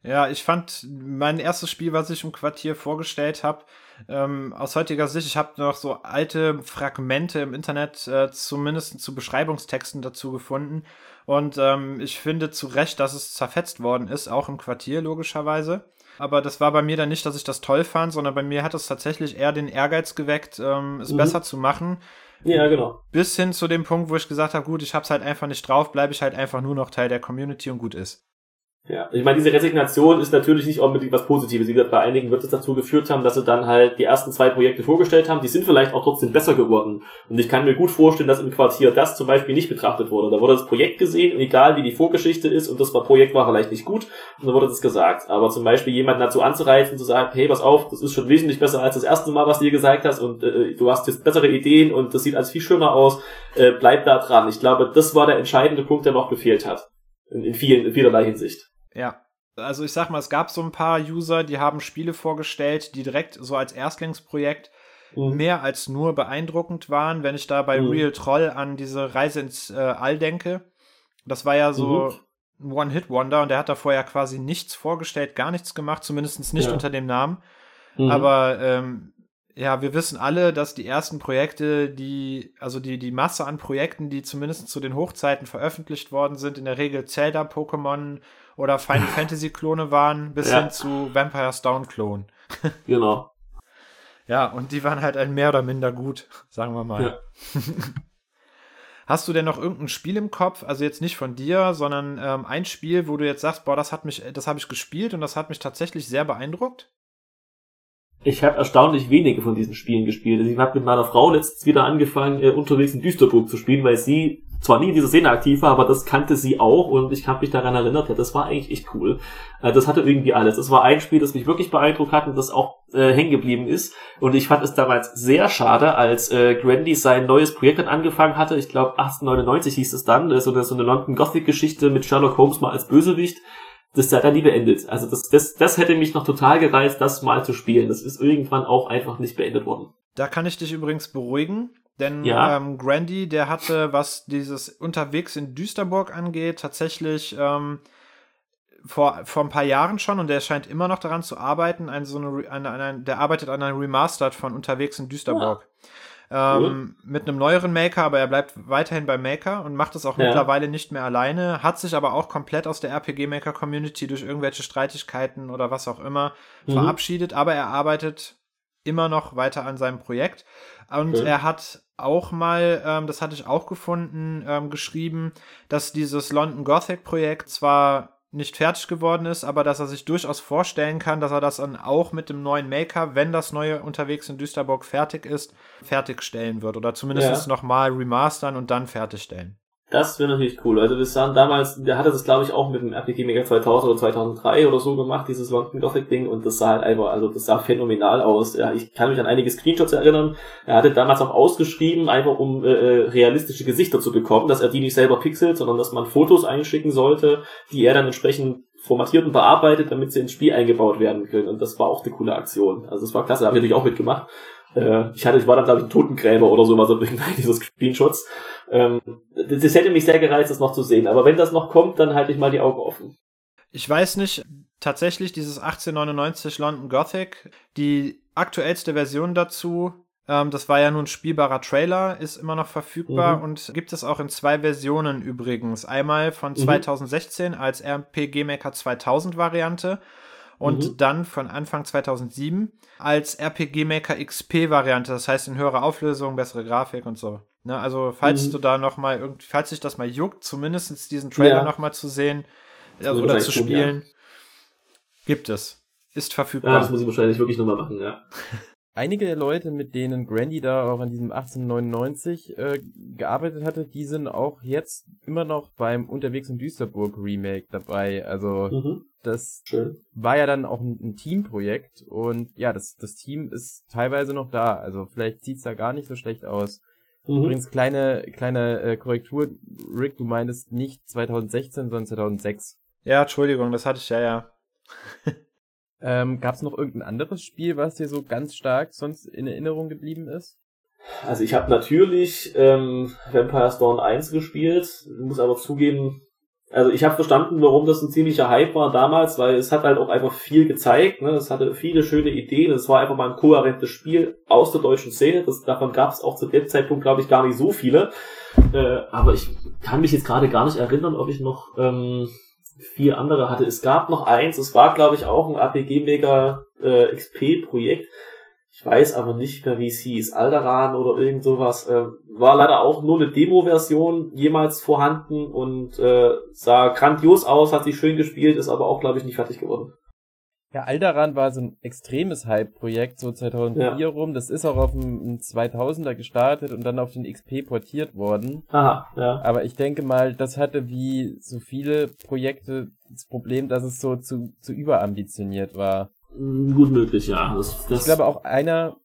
Ja, ich fand mein erstes Spiel, was ich im Quartier vorgestellt habe, ähm, aus heutiger Sicht, ich habe noch so alte Fragmente im Internet, äh, zumindest zu Beschreibungstexten dazu gefunden. Und ähm, ich finde zu Recht, dass es zerfetzt worden ist, auch im Quartier logischerweise aber das war bei mir dann nicht, dass ich das toll fand, sondern bei mir hat es tatsächlich eher den Ehrgeiz geweckt, ähm, es mhm. besser zu machen. Ja, genau. Bis hin zu dem Punkt, wo ich gesagt habe, gut, ich hab's halt einfach nicht drauf, bleibe ich halt einfach nur noch Teil der Community und gut ist. Ja, ich meine, diese Resignation ist natürlich nicht unbedingt was Positives. Wie gesagt, bei einigen wird es dazu geführt haben, dass sie dann halt die ersten zwei Projekte vorgestellt haben. Die sind vielleicht auch trotzdem besser geworden. Und ich kann mir gut vorstellen, dass im Quartier das zum Beispiel nicht betrachtet wurde. Da wurde das Projekt gesehen, und egal wie die Vorgeschichte ist, und das Projekt war vielleicht nicht gut, dann wurde das gesagt. Aber zum Beispiel jemanden dazu anzureizen, zu sagen, hey, pass auf, das ist schon wesentlich besser als das erste Mal, was du dir gesagt hast, und äh, du hast jetzt bessere Ideen, und das sieht alles viel schöner aus, äh, bleib da dran. Ich glaube, das war der entscheidende Punkt, der noch gefehlt hat. In, in, vielen, in vielerlei Hinsicht. Ja. Also ich sag mal, es gab so ein paar User, die haben Spiele vorgestellt, die direkt so als Erstlingsprojekt mhm. mehr als nur beeindruckend waren. Wenn ich da bei mhm. Real Troll an diese Reise ins äh, All denke, das war ja so mhm. ein One-Hit-Wonder und der hat da vorher quasi nichts vorgestellt, gar nichts gemacht, zumindest nicht ja. unter dem Namen. Mhm. Aber ähm, ja, wir wissen alle, dass die ersten Projekte, die, also die, die Masse an Projekten, die zumindest zu den Hochzeiten veröffentlicht worden sind, in der Regel Zelda, Pokémon oder Final Fantasy Klone waren, bis ja. hin zu Vampire Stone Klon. genau. Ja, und die waren halt ein mehr oder minder gut, sagen wir mal. Ja. Hast du denn noch irgendein Spiel im Kopf, also jetzt nicht von dir, sondern ähm, ein Spiel, wo du jetzt sagst, boah, das hat mich, das habe ich gespielt und das hat mich tatsächlich sehr beeindruckt? Ich habe erstaunlich wenige von diesen Spielen gespielt. Also ich habe mit meiner Frau letztens wieder angefangen, äh, unterwegs in Düsterburg zu spielen, weil sie zwar nie in dieser Szene aktiv war, aber das kannte sie auch und ich habe mich daran erinnert, ja, das war eigentlich echt cool. Äh, das hatte irgendwie alles. Das war ein Spiel, das mich wirklich beeindruckt hat und das auch äh, hängen geblieben ist. Und ich fand es damals sehr schade, als äh, Grandy sein neues Projekt dann angefangen hatte. Ich glaube 1899 hieß es dann, so eine, so eine London Gothic Geschichte mit Sherlock Holmes mal als Bösewicht das hat er nie beendet. Also das, das, das hätte mich noch total gereizt, das mal zu spielen. Das ist irgendwann auch einfach nicht beendet worden. Da kann ich dich übrigens beruhigen, denn ja. ähm, Grandy, der hatte, was dieses Unterwegs in Düsterburg angeht, tatsächlich ähm, vor, vor ein paar Jahren schon und der scheint immer noch daran zu arbeiten. Ein, so eine, eine, eine, der arbeitet an einem Remastered von Unterwegs in Düsterburg. Ja. Ähm, mit einem neueren Maker, aber er bleibt weiterhin beim Maker und macht es auch ja. mittlerweile nicht mehr alleine, hat sich aber auch komplett aus der RPG-Maker-Community durch irgendwelche Streitigkeiten oder was auch immer mhm. verabschiedet, aber er arbeitet immer noch weiter an seinem Projekt. Und okay. er hat auch mal, ähm, das hatte ich auch gefunden, ähm, geschrieben, dass dieses London Gothic Projekt zwar nicht fertig geworden ist, aber dass er sich durchaus vorstellen kann, dass er das dann auch mit dem neuen Maker, wenn das neue unterwegs in Düsterburg fertig ist, fertigstellen wird oder zumindest ja. nochmal remastern und dann fertigstellen. Das wäre natürlich cool. Also wir sahen damals, der hatte das glaube ich auch mit dem RPG Maker 2000 oder 2003 oder so gemacht, dieses London Gothic Ding und das sah halt einfach, also das sah phänomenal aus. Ja, ich kann mich an einige Screenshots erinnern. Er hatte damals auch ausgeschrieben, einfach um äh, äh, realistische Gesichter zu bekommen, dass er die nicht selber pixelt, sondern dass man Fotos einschicken sollte, die er dann entsprechend formatiert und bearbeitet, damit sie ins Spiel eingebaut werden können. Und das war auch eine coole Aktion. Also das war klasse, da habe ich natürlich auch mitgemacht. Äh, ich hatte, ich war dann glaube ich ein Totengräber oder sowas auf irgendeiner dieser Screenshots. Ähm, das hätte mich sehr gereizt, das noch zu sehen. Aber wenn das noch kommt, dann halte ich mal die Augen offen. Ich weiß nicht, tatsächlich dieses 1899 London Gothic, die aktuellste Version dazu, ähm, das war ja nun spielbarer Trailer, ist immer noch verfügbar mhm. und gibt es auch in zwei Versionen übrigens. Einmal von 2016 mhm. als RPG Maker 2000 Variante und mhm. dann von Anfang 2007 als RPG Maker XP Variante, das heißt in höherer Auflösung, bessere Grafik und so. Ne, also falls mhm. du da noch mal irgendwie, falls sich das mal juckt, zumindest diesen Trailer ja. noch mal zu sehen äh, oder zu spielen, ja. gibt es. Ist verfügbar. Ja, das muss ich wahrscheinlich wirklich noch mal machen, ja. Einige der Leute, mit denen Grandy da auch an diesem 1899 äh, gearbeitet hatte, die sind auch jetzt immer noch beim Unterwegs in Düsterburg Remake dabei. Also mhm. das Schön. war ja dann auch ein, ein, Teamprojekt und ja, das, das Team ist teilweise noch da. Also vielleicht sieht's da gar nicht so schlecht aus. Mhm. Übrigens, kleine, kleine äh, Korrektur. Rick, du meintest nicht 2016, sondern 2006. Ja, Entschuldigung, das hatte ich ja, ja. ähm, Gab es noch irgendein anderes Spiel, was dir so ganz stark sonst in Erinnerung geblieben ist? Also ich habe natürlich ähm, Vampire Dawn 1 gespielt, muss aber zugeben, also ich habe verstanden, warum das ein ziemlicher Hype war damals, weil es hat halt auch einfach viel gezeigt. Ne? Es hatte viele schöne Ideen. Es war einfach mal ein kohärentes Spiel aus der deutschen Szene. Das, davon gab es auch zu dem Zeitpunkt, glaube ich, gar nicht so viele. Äh, aber ich kann mich jetzt gerade gar nicht erinnern, ob ich noch ähm, vier andere hatte. Es gab noch eins. Es war, glaube ich, auch ein APG Mega äh, ich weiß aber nicht mehr, wie es hieß. Alderan oder irgend sowas. Äh, war leider auch nur eine Demo-Version jemals vorhanden und äh, sah grandios aus, hat sich schön gespielt, ist aber auch, glaube ich, nicht fertig geworden. Ja, Alderan war so ein extremes Hype-Projekt, so 2004 ja. rum. Das ist auch auf dem 2000er gestartet und dann auf den XP portiert worden. Aha, ja. Aber ich denke mal, das hatte wie so viele Projekte das Problem, dass es so zu, zu überambitioniert war. Gut möglich, ja. Das, das ich glaube auch einer,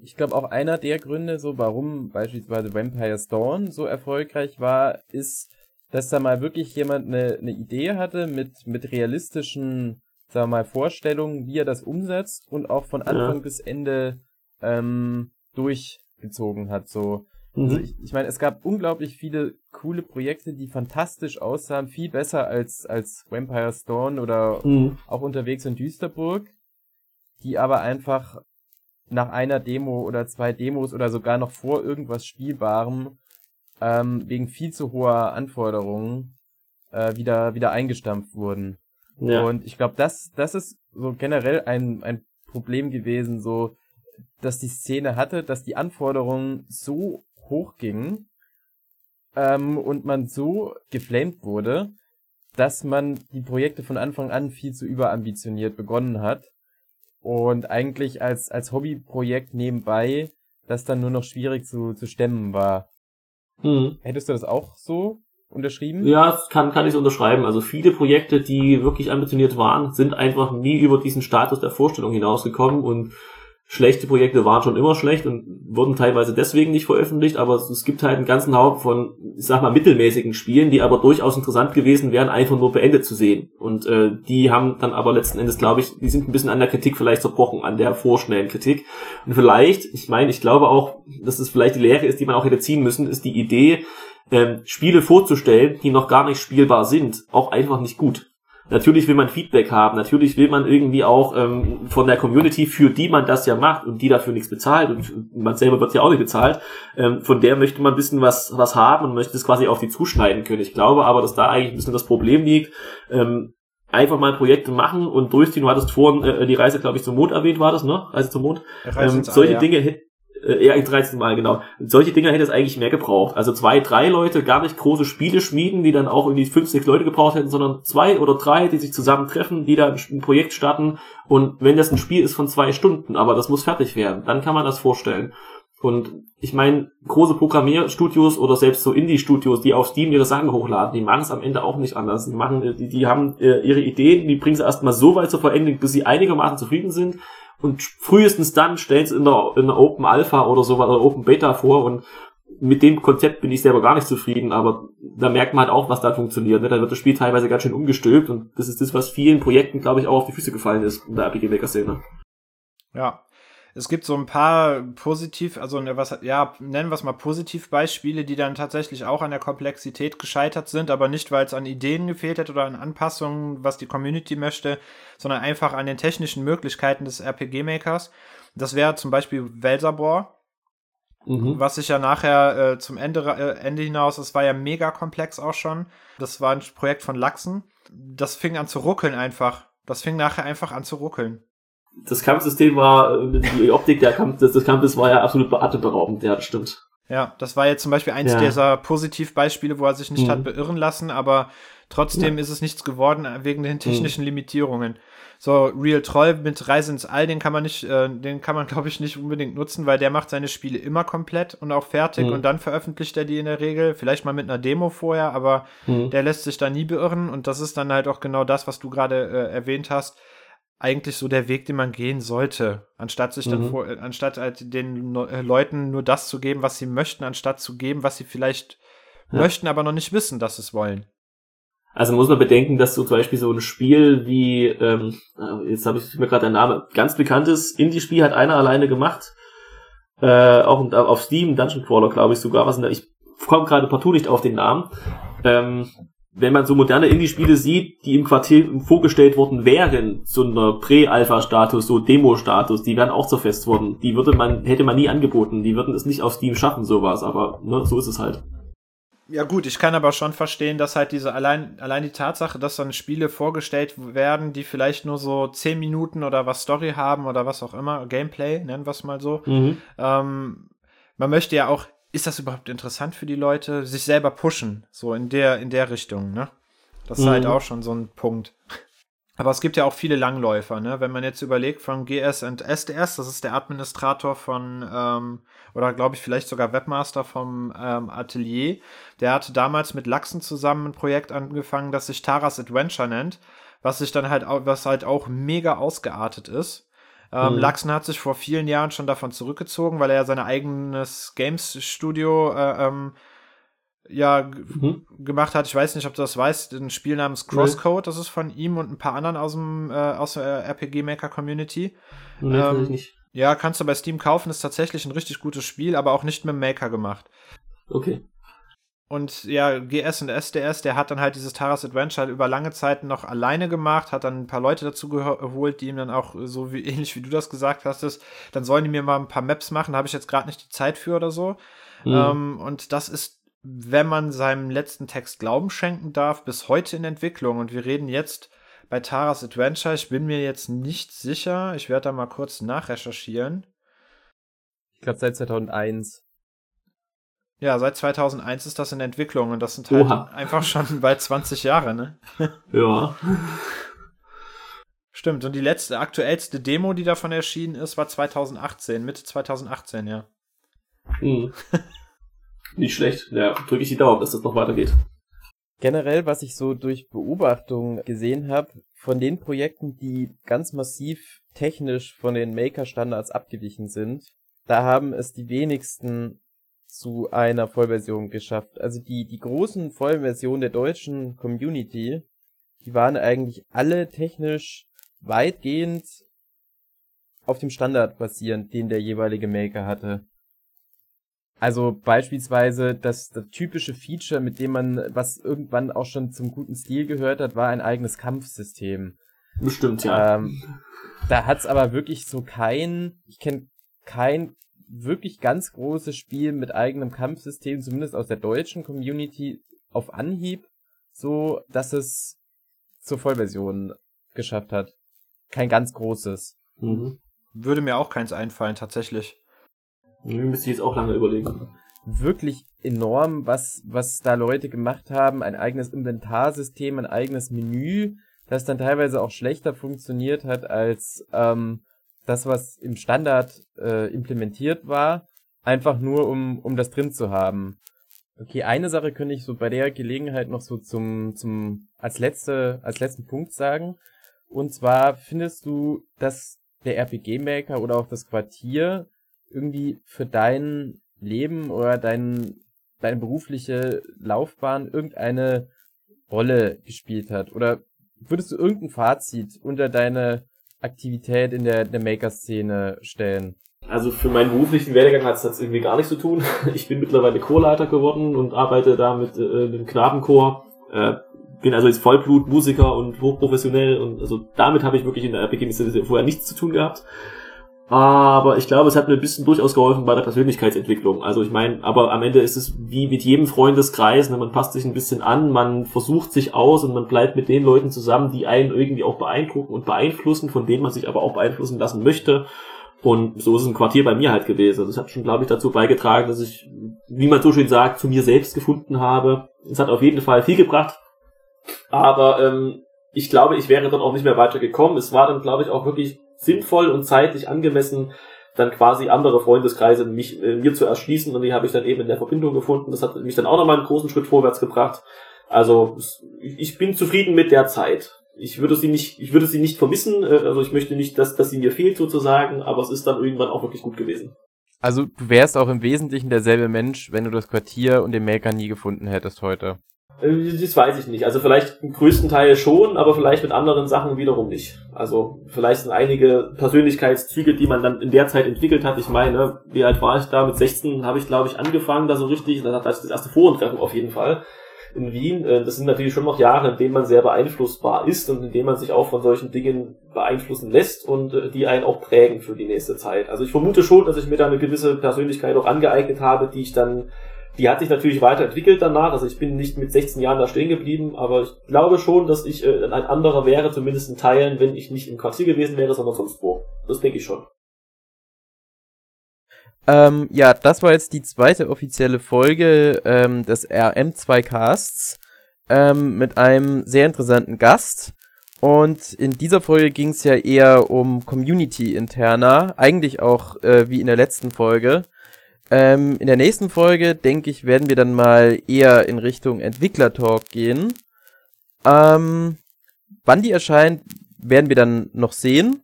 ich glaube auch einer der Gründe, so warum beispielsweise Vampire's Dawn so erfolgreich war, ist, dass da mal wirklich jemand eine, eine Idee hatte mit, mit realistischen, sagen wir mal, Vorstellungen, wie er das umsetzt und auch von Anfang ja. bis Ende ähm, durchgezogen hat. So, also mhm. ich, ich meine, es gab unglaublich viele coole Projekte, die fantastisch aussahen, viel besser als, als Vampire Dawn oder mhm. auch unterwegs in Düsterburg, die aber einfach nach einer Demo oder zwei Demos oder sogar noch vor irgendwas Spielbarem ähm, wegen viel zu hoher Anforderungen äh, wieder, wieder eingestampft wurden. Ja. Und ich glaube, das, das ist so generell ein, ein Problem gewesen, so dass die Szene hatte, dass die Anforderungen so hochging ähm, und man so geflamed wurde, dass man die Projekte von Anfang an viel zu überambitioniert begonnen hat und eigentlich als, als Hobbyprojekt nebenbei das dann nur noch schwierig zu, zu stemmen war. Mhm. Hättest du das auch so unterschrieben? Ja, kann, kann ich so unterschreiben. Also viele Projekte, die wirklich ambitioniert waren, sind einfach nie über diesen Status der Vorstellung hinausgekommen und schlechte Projekte waren schon immer schlecht und wurden teilweise deswegen nicht veröffentlicht, aber es gibt halt einen ganzen Haufen von, ich sag mal, mittelmäßigen Spielen, die aber durchaus interessant gewesen wären, einfach nur beendet zu sehen. Und äh, die haben dann aber letzten Endes, glaube ich, die sind ein bisschen an der Kritik vielleicht zerbrochen, an der vorschnellen Kritik. Und vielleicht, ich meine, ich glaube auch, dass es vielleicht die Lehre ist, die man auch hätte ziehen müssen, ist die Idee, ähm, Spiele vorzustellen, die noch gar nicht spielbar sind, auch einfach nicht gut. Natürlich will man Feedback haben, natürlich will man irgendwie auch ähm, von der Community, für die man das ja macht und die dafür nichts bezahlt und man selber wird ja auch nicht bezahlt, ähm, von der möchte man ein bisschen was, was haben und möchte es quasi auf die zuschneiden können. Ich glaube aber, dass da eigentlich ein bisschen das Problem liegt. Ähm, einfach mal Projekte machen und durchziehen. Du hattest vorhin äh, die Reise, glaube ich, zum Mond erwähnt, war das, ne? Reise zum Mond. Ähm, solche ja. Dinge ja, 13 Mal, genau. Solche Dinger hätte es eigentlich mehr gebraucht. Also zwei, drei Leute, gar nicht große Spiele schmieden, die dann auch irgendwie fünf, sechs Leute gebraucht hätten, sondern zwei oder drei, die sich zusammentreffen, die da ein Projekt starten. Und wenn das ein Spiel ist von zwei Stunden, aber das muss fertig werden, dann kann man das vorstellen. Und ich meine, große Programmierstudios oder selbst so Indie-Studios, die auf Steam ihre Sachen hochladen, die machen es am Ende auch nicht anders. Die machen, die, die haben äh, ihre Ideen, die bringen sie erstmal so weit zur Vollendung, bis sie einigermaßen zufrieden sind und frühestens dann stellen sie in der, in der Open Alpha oder so oder Open Beta vor und mit dem Konzept bin ich selber gar nicht zufrieden, aber da merkt man halt auch, was da funktioniert. Ne? Da wird das Spiel teilweise ganz schön umgestülpt und das ist das, was vielen Projekten, glaube ich, auch auf die Füße gefallen ist in der RPG Maker Szene. Ja, es gibt so ein paar positiv, also ne, was, ja, nennen wir es mal Positivbeispiele, die dann tatsächlich auch an der Komplexität gescheitert sind, aber nicht, weil es an Ideen gefehlt hat oder an Anpassungen, was die Community möchte, sondern einfach an den technischen Möglichkeiten des RPG-Makers. Das wäre zum Beispiel Welsabor, mhm. was sich ja nachher äh, zum Ende, äh, Ende hinaus, das war ja mega komplex auch schon. Das war ein Projekt von Lachsen. Das fing an zu ruckeln einfach. Das fing nachher einfach an zu ruckeln das Kampfsystem war, die Optik der Kampf, des, des Kampfes war ja absolut atemberaubend, ja, das stimmt. Ja, das war jetzt zum Beispiel eins ja. dieser Positivbeispiele, wo er sich nicht mhm. hat beirren lassen, aber trotzdem ja. ist es nichts geworden wegen den technischen mhm. Limitierungen. So, Real Troll mit Reise ins All, den kann man nicht, äh, den kann man, glaube ich, nicht unbedingt nutzen, weil der macht seine Spiele immer komplett und auch fertig mhm. und dann veröffentlicht er die in der Regel. Vielleicht mal mit einer Demo vorher, aber mhm. der lässt sich da nie beirren und das ist dann halt auch genau das, was du gerade äh, erwähnt hast eigentlich so der Weg, den man gehen sollte, anstatt sich dann mhm. vor, anstatt halt den äh, Leuten nur das zu geben, was sie möchten, anstatt zu geben, was sie vielleicht ja. möchten, aber noch nicht wissen, dass sie es wollen. Also muss man bedenken, dass so zum Beispiel so ein Spiel wie, ähm, äh, jetzt habe ich mir gerade der Name, ganz bekanntes Indie-Spiel hat einer alleine gemacht, äh, auch auf Steam, Dungeon Crawler, glaube ich sogar, was ich komme gerade partout nicht auf den Namen. Ähm, wenn man so moderne Indie-Spiele sieht, die im Quartier vorgestellt worden wären, so einer Prä-Alpha-Status, so Demo-Status, die wären auch zerfest worden. Die würde man, hätte man nie angeboten. Die würden es nicht auf Steam schaffen, sowas, aber ne, so ist es halt. Ja gut, ich kann aber schon verstehen, dass halt diese allein, allein die Tatsache, dass dann Spiele vorgestellt werden, die vielleicht nur so 10 Minuten oder was Story haben oder was auch immer, Gameplay, nennen wir es mal so. Mhm. Ähm, man möchte ja auch ist das überhaupt interessant für die Leute? Sich selber pushen, so in der, in der Richtung, ne? Das ist halt mhm. halt auch schon so ein Punkt. Aber es gibt ja auch viele Langläufer, ne? Wenn man jetzt überlegt, von GS und SDS, das ist der Administrator von, ähm, oder glaube ich vielleicht sogar Webmaster vom ähm, Atelier, der hatte damals mit Lachsen zusammen ein Projekt angefangen, das sich Taras Adventure nennt, was sich dann halt, auch, was halt auch mega ausgeartet ist. Ähm, mhm. Laxen hat sich vor vielen Jahren schon davon zurückgezogen, weil er ja sein eigenes Games-Studio äh, ähm, ja mhm. gemacht hat. Ich weiß nicht, ob du das weißt, ein Spiel namens Crosscode, das ist von ihm und ein paar anderen aus dem äh, aus der RPG Maker Community. Nee, ähm, nicht. Ja, kannst du bei Steam kaufen, ist tatsächlich ein richtig gutes Spiel, aber auch nicht mit Maker gemacht. Okay. Und ja, GS und SDS, der hat dann halt dieses Taras Adventure halt über lange Zeit noch alleine gemacht, hat dann ein paar Leute dazu geholt, die ihm dann auch so wie ähnlich wie du das gesagt hast, dann sollen die mir mal ein paar Maps machen, da habe ich jetzt gerade nicht die Zeit für oder so. Mhm. Ähm, und das ist, wenn man seinem letzten Text Glauben schenken darf, bis heute in Entwicklung. Und wir reden jetzt bei Taras Adventure, ich bin mir jetzt nicht sicher, ich werde da mal kurz nachrecherchieren. Ich glaube seit 2001. Ja, seit 2001 ist das in Entwicklung und das sind halt Oha. einfach schon bald 20 Jahre, ne? ja. Stimmt, und die letzte, aktuellste Demo, die davon erschienen ist, war 2018, Mitte 2018, ja. Hm. Nicht schlecht. Ja, drücke ich die Daumen, dass das noch weitergeht. Generell, was ich so durch Beobachtung gesehen habe, von den Projekten, die ganz massiv technisch von den Maker-Standards abgewichen sind, da haben es die wenigsten zu einer Vollversion geschafft. Also die, die großen Vollversionen der deutschen Community, die waren eigentlich alle technisch weitgehend auf dem Standard basierend, den der jeweilige Maker hatte. Also beispielsweise das, das typische Feature, mit dem man, was irgendwann auch schon zum guten Stil gehört hat, war ein eigenes Kampfsystem. Bestimmt, ja. Ähm, da hat's aber wirklich so kein, ich kenne kein wirklich ganz großes Spiel mit eigenem Kampfsystem, zumindest aus der deutschen Community, auf Anhieb, so dass es zur Vollversion geschafft hat. Kein ganz großes. Mhm. Würde mir auch keins einfallen, tatsächlich. Müsste ich jetzt auch lange überlegen. Wirklich enorm, was, was da Leute gemacht haben. Ein eigenes Inventarsystem, ein eigenes Menü, das dann teilweise auch schlechter funktioniert hat als ähm, das, was im Standard äh, implementiert war. Einfach nur, um, um das drin zu haben. Okay, eine Sache könnte ich so bei der Gelegenheit noch so zum, zum, als letzte, als letzten Punkt sagen. Und zwar findest du, dass der RPG Maker oder auch das Quartier irgendwie für dein Leben oder dein, deine berufliche Laufbahn irgendeine Rolle gespielt hat? Oder würdest du irgendein Fazit unter deine Aktivität in der, der Maker-Szene stellen? Also für meinen beruflichen Werdegang hat es jetzt irgendwie gar nichts zu tun. Ich bin mittlerweile Chorleiter geworden und arbeite da mit äh, dem Knabenchor. Äh, bin also jetzt Vollblut-Musiker und hochprofessionell und also damit habe ich wirklich in der RPG vorher nichts zu tun gehabt. Aber ich glaube, es hat mir ein bisschen durchaus geholfen bei der Persönlichkeitsentwicklung. Also ich meine, aber am Ende ist es wie mit jedem Freundeskreis, ne? man passt sich ein bisschen an, man versucht sich aus und man bleibt mit den Leuten zusammen, die einen irgendwie auch beeindrucken und beeinflussen, von denen man sich aber auch beeinflussen lassen möchte. Und so ist es ein Quartier bei mir halt gewesen. Das hat schon, glaube ich, dazu beigetragen, dass ich, wie man so schön sagt, zu mir selbst gefunden habe. Es hat auf jeden Fall viel gebracht. Aber ähm, ich glaube, ich wäre dann auch nicht mehr weitergekommen. Es war dann, glaube ich, auch wirklich sinnvoll und zeitlich angemessen, dann quasi andere Freundeskreise mich, äh, mir zu erschließen und die habe ich dann eben in der Verbindung gefunden. Das hat mich dann auch nochmal einen großen Schritt vorwärts gebracht. Also ich bin zufrieden mit der Zeit ich würde sie nicht, ich würde sie nicht vermissen, äh, also ich möchte nicht, dass, dass sie mir fehlt sozusagen, aber es ist dann irgendwann auch wirklich gut gewesen. Also du wärst auch im Wesentlichen derselbe Mensch, wenn du das Quartier und den Maker nie gefunden hättest heute. Äh, das weiß ich nicht. Also vielleicht im größten Teil schon, aber vielleicht mit anderen Sachen wiederum nicht. Also vielleicht sind einige Persönlichkeitszüge, die man dann in der Zeit entwickelt hat. Ich meine, wie alt war ich da? Mit 16 habe ich, glaube ich, angefangen, da so richtig. Dann hatte ich das erste Forentreffen auf jeden Fall in Wien, äh, das sind natürlich schon noch Jahre, in denen man sehr beeinflussbar ist und in denen man sich auch von solchen Dingen beeinflussen lässt und äh, die einen auch prägen für die nächste Zeit. Also ich vermute schon, dass ich mir da eine gewisse Persönlichkeit auch angeeignet habe, die ich dann, die hat sich natürlich weiterentwickelt danach. Also ich bin nicht mit 16 Jahren da stehen geblieben, aber ich glaube schon, dass ich äh, ein anderer wäre, zumindest in Teilen, wenn ich nicht im Quartier gewesen wäre, sondern sonst wo. Das denke ich schon. Ähm, ja, das war jetzt die zweite offizielle Folge ähm, des RM2Casts ähm, mit einem sehr interessanten Gast. Und in dieser Folge ging es ja eher um Community-interner, eigentlich auch äh, wie in der letzten Folge. Ähm, in der nächsten Folge, denke ich, werden wir dann mal eher in Richtung Entwickler-Talk gehen. Ähm, wann die erscheint, werden wir dann noch sehen.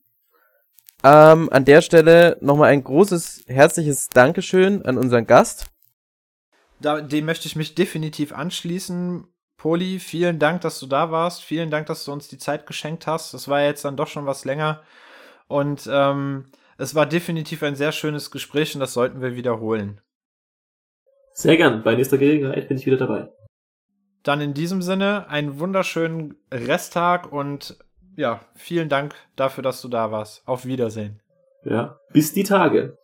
Ähm, an der Stelle nochmal ein großes, herzliches Dankeschön an unseren Gast. Da, dem möchte ich mich definitiv anschließen. Poli, vielen Dank, dass du da warst. Vielen Dank, dass du uns die Zeit geschenkt hast. Das war jetzt dann doch schon was länger. Und ähm, es war definitiv ein sehr schönes Gespräch und das sollten wir wiederholen. Sehr gern. Bei nächster Gelegenheit bin ich wieder dabei. Dann in diesem Sinne einen wunderschönen Resttag und ja, vielen Dank dafür, dass du da warst. Auf Wiedersehen. Ja, bis die Tage.